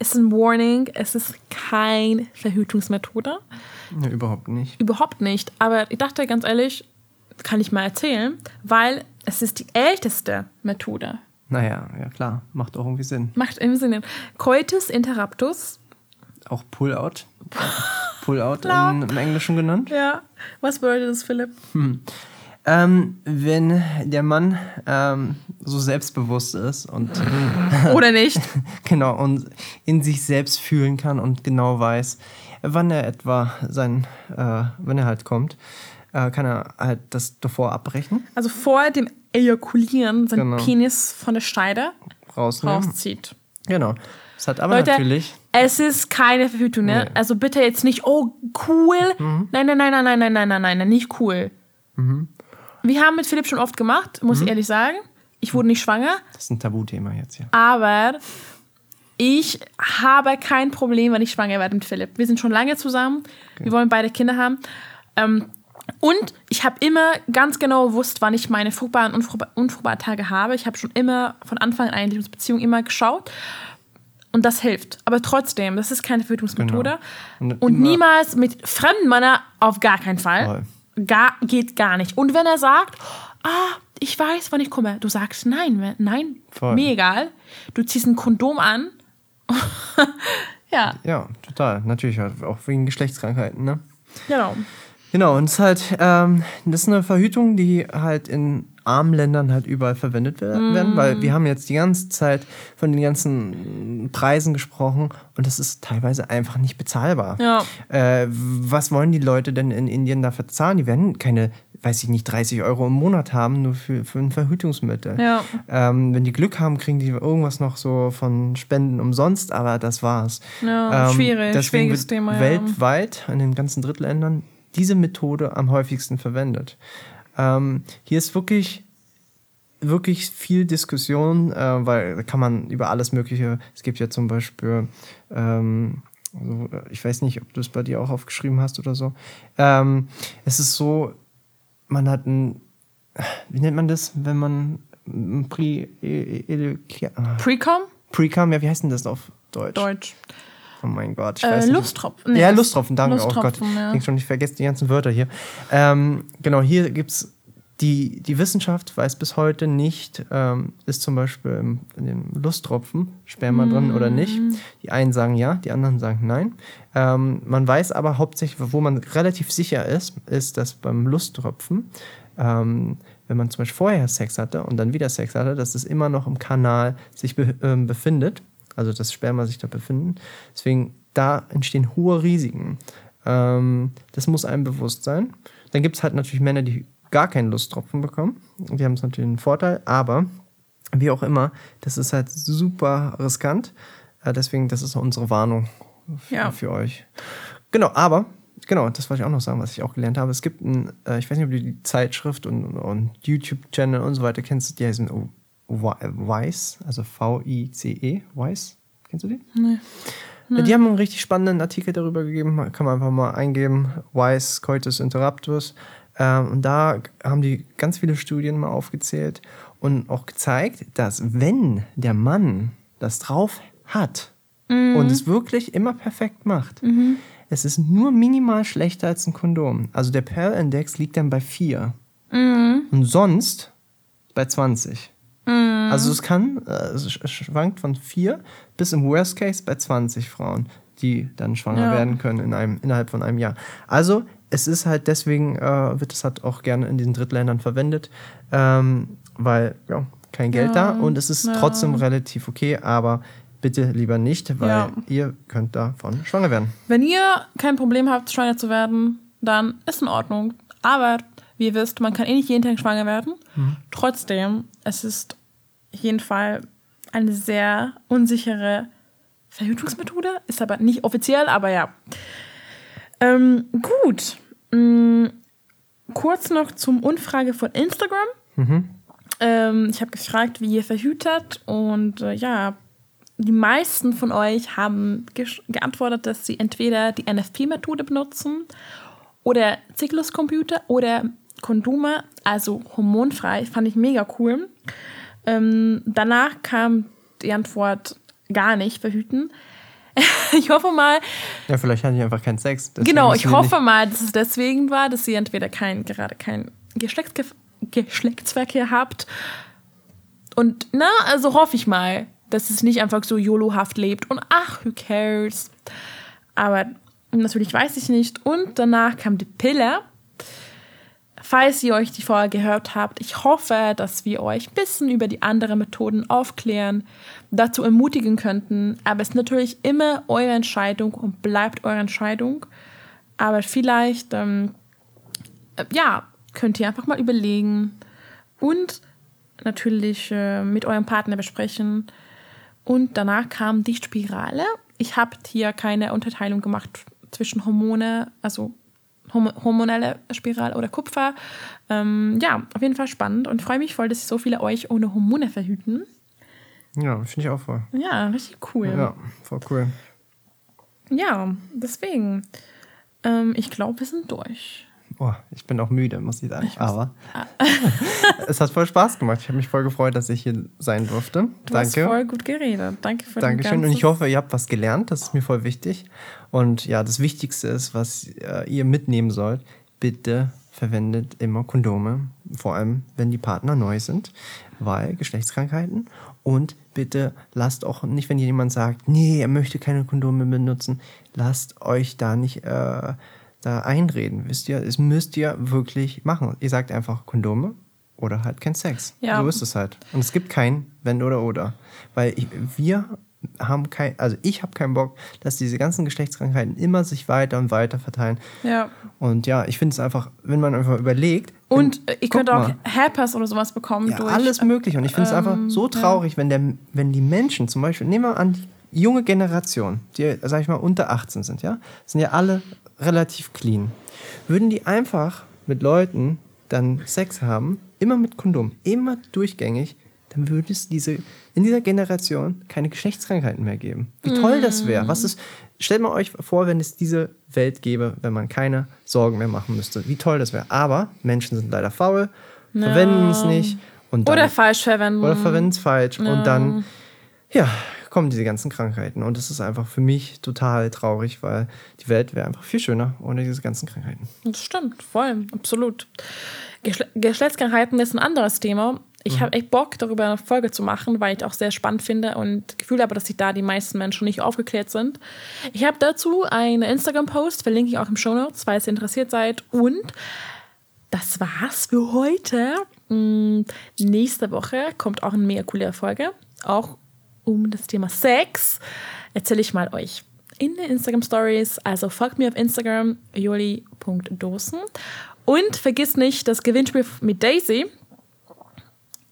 Es ist ein Warning, es ist keine Verhütungsmethode. Ja, überhaupt nicht. Überhaupt nicht. Aber ich dachte ganz ehrlich, kann ich mal erzählen, weil es ist die älteste Methode. Naja, ja klar. Macht auch irgendwie Sinn. Macht im Sinne. Coitus interruptus. Auch Pull-out. *laughs* Pull-out in- im Englischen genannt. Ja. Was bedeutet das, Philipp? Ähm, wenn der Mann ähm, so selbstbewusst ist und *laughs* Oder nicht? *laughs* genau und in sich selbst fühlen kann und genau weiß, wann er etwa sein, äh, wenn er halt kommt, äh, kann er halt das davor abbrechen, Also vor dem Ejakulieren sein Genau. Penis von der Scheide rausnehmen. rauszieht. Genau. Das hat aber Leute, natürlich. es ist keine Verhütung, ne? Nee. Mhm. Also bitte jetzt nicht, oh, cool. Nein, nein, nein, nein, nein, nein, nein, nein, nein, nein, nicht cool. Mhm. Wir haben mit Philipp schon oft gemacht, muss ich ehrlich sagen. Ich wurde nicht schwanger, Das ist ein Tabuthema jetzt hier. aber ich habe kein Problem, wenn ich schwanger werde mit Philipp. Wir sind schon lange zusammen. Wir wollen beide Kinder haben. Ähm, und ich habe immer ganz genau gewusst, wann ich meine fruchtbaren und unfruchtbar- unfruchtbaren Tage habe. Ich habe schon immer von Anfang an in unserer Beziehung immer geschaut. Und das hilft. Aber trotzdem, das ist keine Verhütungsmethode. Genau. Und Und, niemals mit fremden Männern auf gar keinen Fall. Voll. Gar, geht gar nicht. Und wenn er sagt, ah, ich weiß, wann ich komme, du sagst nein, nein, Voll. mir egal. Du ziehst ein Kondom an. *laughs* ja, Ja, total. Natürlich halt auch wegen Geschlechtskrankheiten, ne? genau. Genau, und es ist halt, ähm, das ist eine Verhütung, die halt in armen Ländern halt überall verwendet wer- Mm. werden, weil wir haben jetzt die ganze Zeit von den ganzen Preisen gesprochen und das ist teilweise einfach nicht bezahlbar. Ja. Äh, was wollen die Leute denn in Indien dafür zahlen? Die werden keine, weiß ich nicht, 30 Euro im Monat haben, nur für, für ein Verhütungsmittel. Ja. Ähm, wenn die Glück haben, kriegen die irgendwas noch so von Spenden umsonst, aber das war's. Ja, Ähm, schwierig, deswegen schwieriges wird Thema, ja. Weltweit in den ganzen Drittländern diese Methode am häufigsten verwendet. Ähm, hier ist wirklich wirklich viel Diskussion, äh, weil da kann man über alles Mögliche. Es gibt ja zum Beispiel, ähm, so, äh, ich weiß nicht, ob du es bei dir auch aufgeschrieben hast oder so. Ähm, es ist so, man hat ein, wie nennt man das, wenn man ein Pre, e, e, ah, Precom? Pre-Cum, ja, wie heißt denn das auf Deutsch? Deutsch. Oh mein Gott, ich Äh, weiß. Lusttropfen. Nee, ja, Lusttropfen, danke. oh Gott, Lusttropfen, ja. ich schon, ich vergesse die ganzen Wörter hier. Ähm, genau, hier gibt's die, die Wissenschaft weiß bis heute nicht, ähm, ist zum Beispiel im, in dem Lusttropfen Sperma drin oder nicht. Mm. Die einen sagen ja, die anderen sagen nein. Ähm, man weiß aber hauptsächlich, wo man relativ sicher ist, ist, dass beim Lusttropfen, ähm, wenn man zum Beispiel vorher Sex hatte und dann wieder Sex hatte, dass es immer noch im Kanal sich be ähm, befindet, also das Sperma sich da befinden. Deswegen, da entstehen hohe Risiken. Ähm, das muss einem bewusst sein. Dann gibt es halt natürlich Männer, die gar keinen Lusttropfen bekommen. Die haben es natürlich einen Vorteil, aber wie auch immer, das ist halt super riskant. Äh, deswegen, das ist unsere Warnung Ja. für euch. Genau, aber, genau, das wollte ich auch noch sagen, was ich auch gelernt habe. Es gibt ein, äh, ich weiß nicht, ob du die Zeitschrift und, und YouTube-Channel und so weiter kennst, die heißen O- Wi- Vice, also V-I-C-E, Vice. Kennst du die? Nee. Ja, die haben einen richtig spannenden Artikel darüber gegeben, kann man einfach mal eingeben, Wise Coitus Interruptus. Ähm, und da haben die ganz viele Studien mal aufgezählt und auch gezeigt, dass wenn der Mann das drauf hat und es wirklich immer perfekt macht, es ist nur minimal schlechter als ein Kondom. Also der Pearl-Index liegt dann bei 4 und sonst bei 20. Also es kann, äh, es sch- schwankt von 4 bis im Worst Case bei 20 Frauen, die dann schwanger Ja. werden können in einem, innerhalb von einem Jahr. Also es ist halt deswegen, äh, wird es halt auch gerne in diesen Drittländern verwendet, ähm, weil ja, kein Geld Ja, da und es ist ja. trotzdem relativ okay, aber bitte lieber nicht, weil ihr könnt davon schwanger werden. Wenn ihr kein Problem habt, schwanger zu werden, dann ist in Ordnung. Aber wie ihr wisst, man kann eh nicht jeden Tag schwanger werden. Trotzdem, es ist auf jeden Fall eine sehr unsichere Verhütungsmethode. Ist aber nicht offiziell, aber ja. Ähm, gut. Mm, kurz noch zum Umfrage von Instagram. Ähm, ich habe gefragt, wie ihr verhütet und äh, ja, die meisten von euch haben geantwortet, dass sie entweder die NFP-Methode benutzen oder Zykluscomputer oder Kondome, also hormonfrei. Fand ich mega cool. Ähm, danach kam die Antwort gar nicht verhüten. *laughs* ich hoffe mal, Ja, vielleicht hatte ich einfach keinen Sex. genau, ich hoffe mal, dass es deswegen war, dass ihr entweder kein, gerade kein Geschlechtsge Geschlechtsverkehr habt. Und na, also hoffe ich mal, dass es nicht einfach so YOLO-haft lebt und ach, who cares. Aber natürlich weiß ich nicht. Und danach kam die Pille. Falls ihr euch die Folge gehört habt, ich hoffe, dass wir euch ein bisschen über die anderen Methoden aufklären, dazu ermutigen könnten. Aber es ist natürlich immer eure Entscheidung und bleibt eure Entscheidung. Aber vielleicht, ähm, äh, ja, könnt ihr einfach mal überlegen und natürlich äh, mit eurem Partner besprechen. Und danach kam die Spirale. Ich habe hier keine Unterteilung gemacht zwischen Hormone, also hormonelle Spirale oder Kupfer. Ähm, ja, auf jeden Fall spannend und freue mich voll, dass so viele euch ohne Hormone verhüten. Ja, finde ich auch voll. Ja, richtig cool. Ja, voll cool. Ja, deswegen. Ähm, ich glaube, wir sind durch. Oh, ich bin auch müde, muss ich sagen. Ich Aber *laughs* es hat voll Spaß gemacht. Ich habe mich voll gefreut, dass ich hier sein durfte. Du hast Danke. voll gut geredet. Danke für Dankeschön. Und ich hoffe, ihr habt was gelernt. Das ist mir voll wichtig. Und ja, das Wichtigste ist, was äh, ihr mitnehmen sollt, bitte verwendet immer Kondome. Vor allem, wenn die Partner neu sind, weil Geschlechtskrankheiten. Und bitte lasst auch nicht, wenn jemand sagt, nee, er möchte keine Kondome benutzen, lasst euch da nicht äh, da einreden. Wisst ihr, es müsst ihr wirklich machen. Ihr sagt einfach Kondome oder halt kein Sex. Ja. So ist es halt. Und es gibt kein Wenn oder Oder. Weil ich, wir haben kein, also ich habe keinen Bock, dass diese ganzen Geschlechtskrankheiten immer sich weiter und weiter verteilen. Ja. Und ja, ich finde es einfach, wenn man einfach überlegt. Und wenn- äh, ihr guck könnt auch Herpes oder sowas bekommen ja, durch. alles mögliche. Und ich finde es einfach ähm, so ja. traurig, wenn, der, wenn die Menschen zum Beispiel, nehmen wir an, die junge Generation, die, sag ich mal, unter 18 sind, ja, sind ja alle relativ clean. Würden die einfach mit Leuten dann Sex haben, immer mit Kondom, immer durchgängig, dann würde es diese, in dieser Generation keine Geschlechtskrankheiten mehr geben. Wie toll das wäre. Was ist, stellt mal euch vor, wenn es diese Welt gäbe, wenn man keine Sorgen mehr machen müsste. Wie toll das wäre. Aber Menschen sind leider faul, verwenden es nicht. Und dann, Oder falsch verwenden. oder verwenden es falsch. Und dann, ja, kommen diese ganzen Krankheiten. Und das ist einfach für mich total traurig, weil die Welt wäre einfach viel schöner ohne diese ganzen Krankheiten. Das stimmt, voll, absolut. Geschle Geschlechtskrankheiten ist ein anderes Thema. Ich habe echt Bock, darüber eine Folge zu machen, weil ich auch sehr spannend finde und Gefühl habe, dass sich da die meisten Menschen nicht aufgeklärt sind. Ich habe dazu einen Instagram-Post, verlinke ich auch im Show Notes, falls ihr interessiert seid. Und das war's für heute. Mm, nächste Woche kommt auch eine mega coole Folge, auch um das Thema Sex. Erzähle ich mal euch in den Instagram Stories. Also folgt mir auf Instagram joli.dosen und vergiss nicht das Gewinnspiel mit Daisy.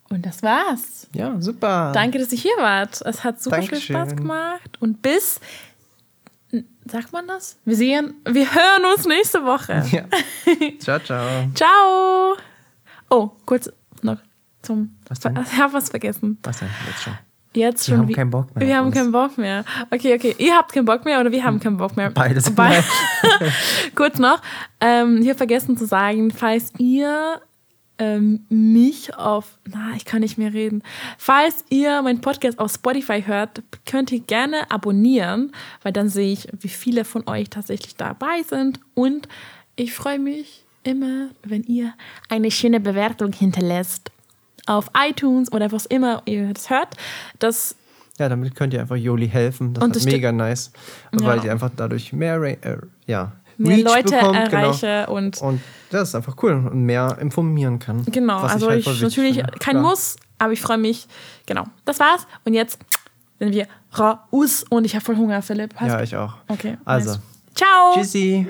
Und das war's. Ja, super. Danke, dass ihr hier wart. Es hat super viel Dankeschön. Spaß gemacht. Und bis, sagt man das? Wir sehen, wir hören uns nächste Woche. *laughs* Ja. ciao, ciao. *laughs* Ciao. Oh, kurz noch zum. Was denn? Ich habe was vergessen. Was denn? Jetzt schon. Jetzt Wir schon. haben wie- keinen Bock mehr Wir haben uns. keinen Bock mehr. Okay, okay. Ihr habt keinen Bock mehr oder wir haben keinen Bock mehr? Beides. Be *laughs* Kurz noch. Ähm, hier vergessen zu sagen, falls ihr ähm, mich auf, na, ich kann nicht mehr reden. Falls ihr meinen Podcast auf Spotify hört, könnt ihr gerne abonnieren, weil dann sehe ich, wie viele von euch tatsächlich dabei sind. Und ich freue mich immer, wenn ihr eine schöne Bewertung hinterlässt auf iTunes oder was immer ihr das hört. Das Ja, damit könnt ihr einfach Joli helfen. Das Und ist mega nice, weil Ja. ihr einfach dadurch mehr, äh, ja, mehr Reach Leute bekommt, genau. erreiche und Und das ist einfach cool und mehr informieren kann. Genau, Was also halt ich, voll wichtig natürlich finde. kein Klar. Muss, aber ich freue mich. Genau, das war's. Und jetzt Wenn wir raus und ich habe voll Hunger, Philipp. Hast Ja, ich auch. Okay. Also, nice. Ciao. tschüssi.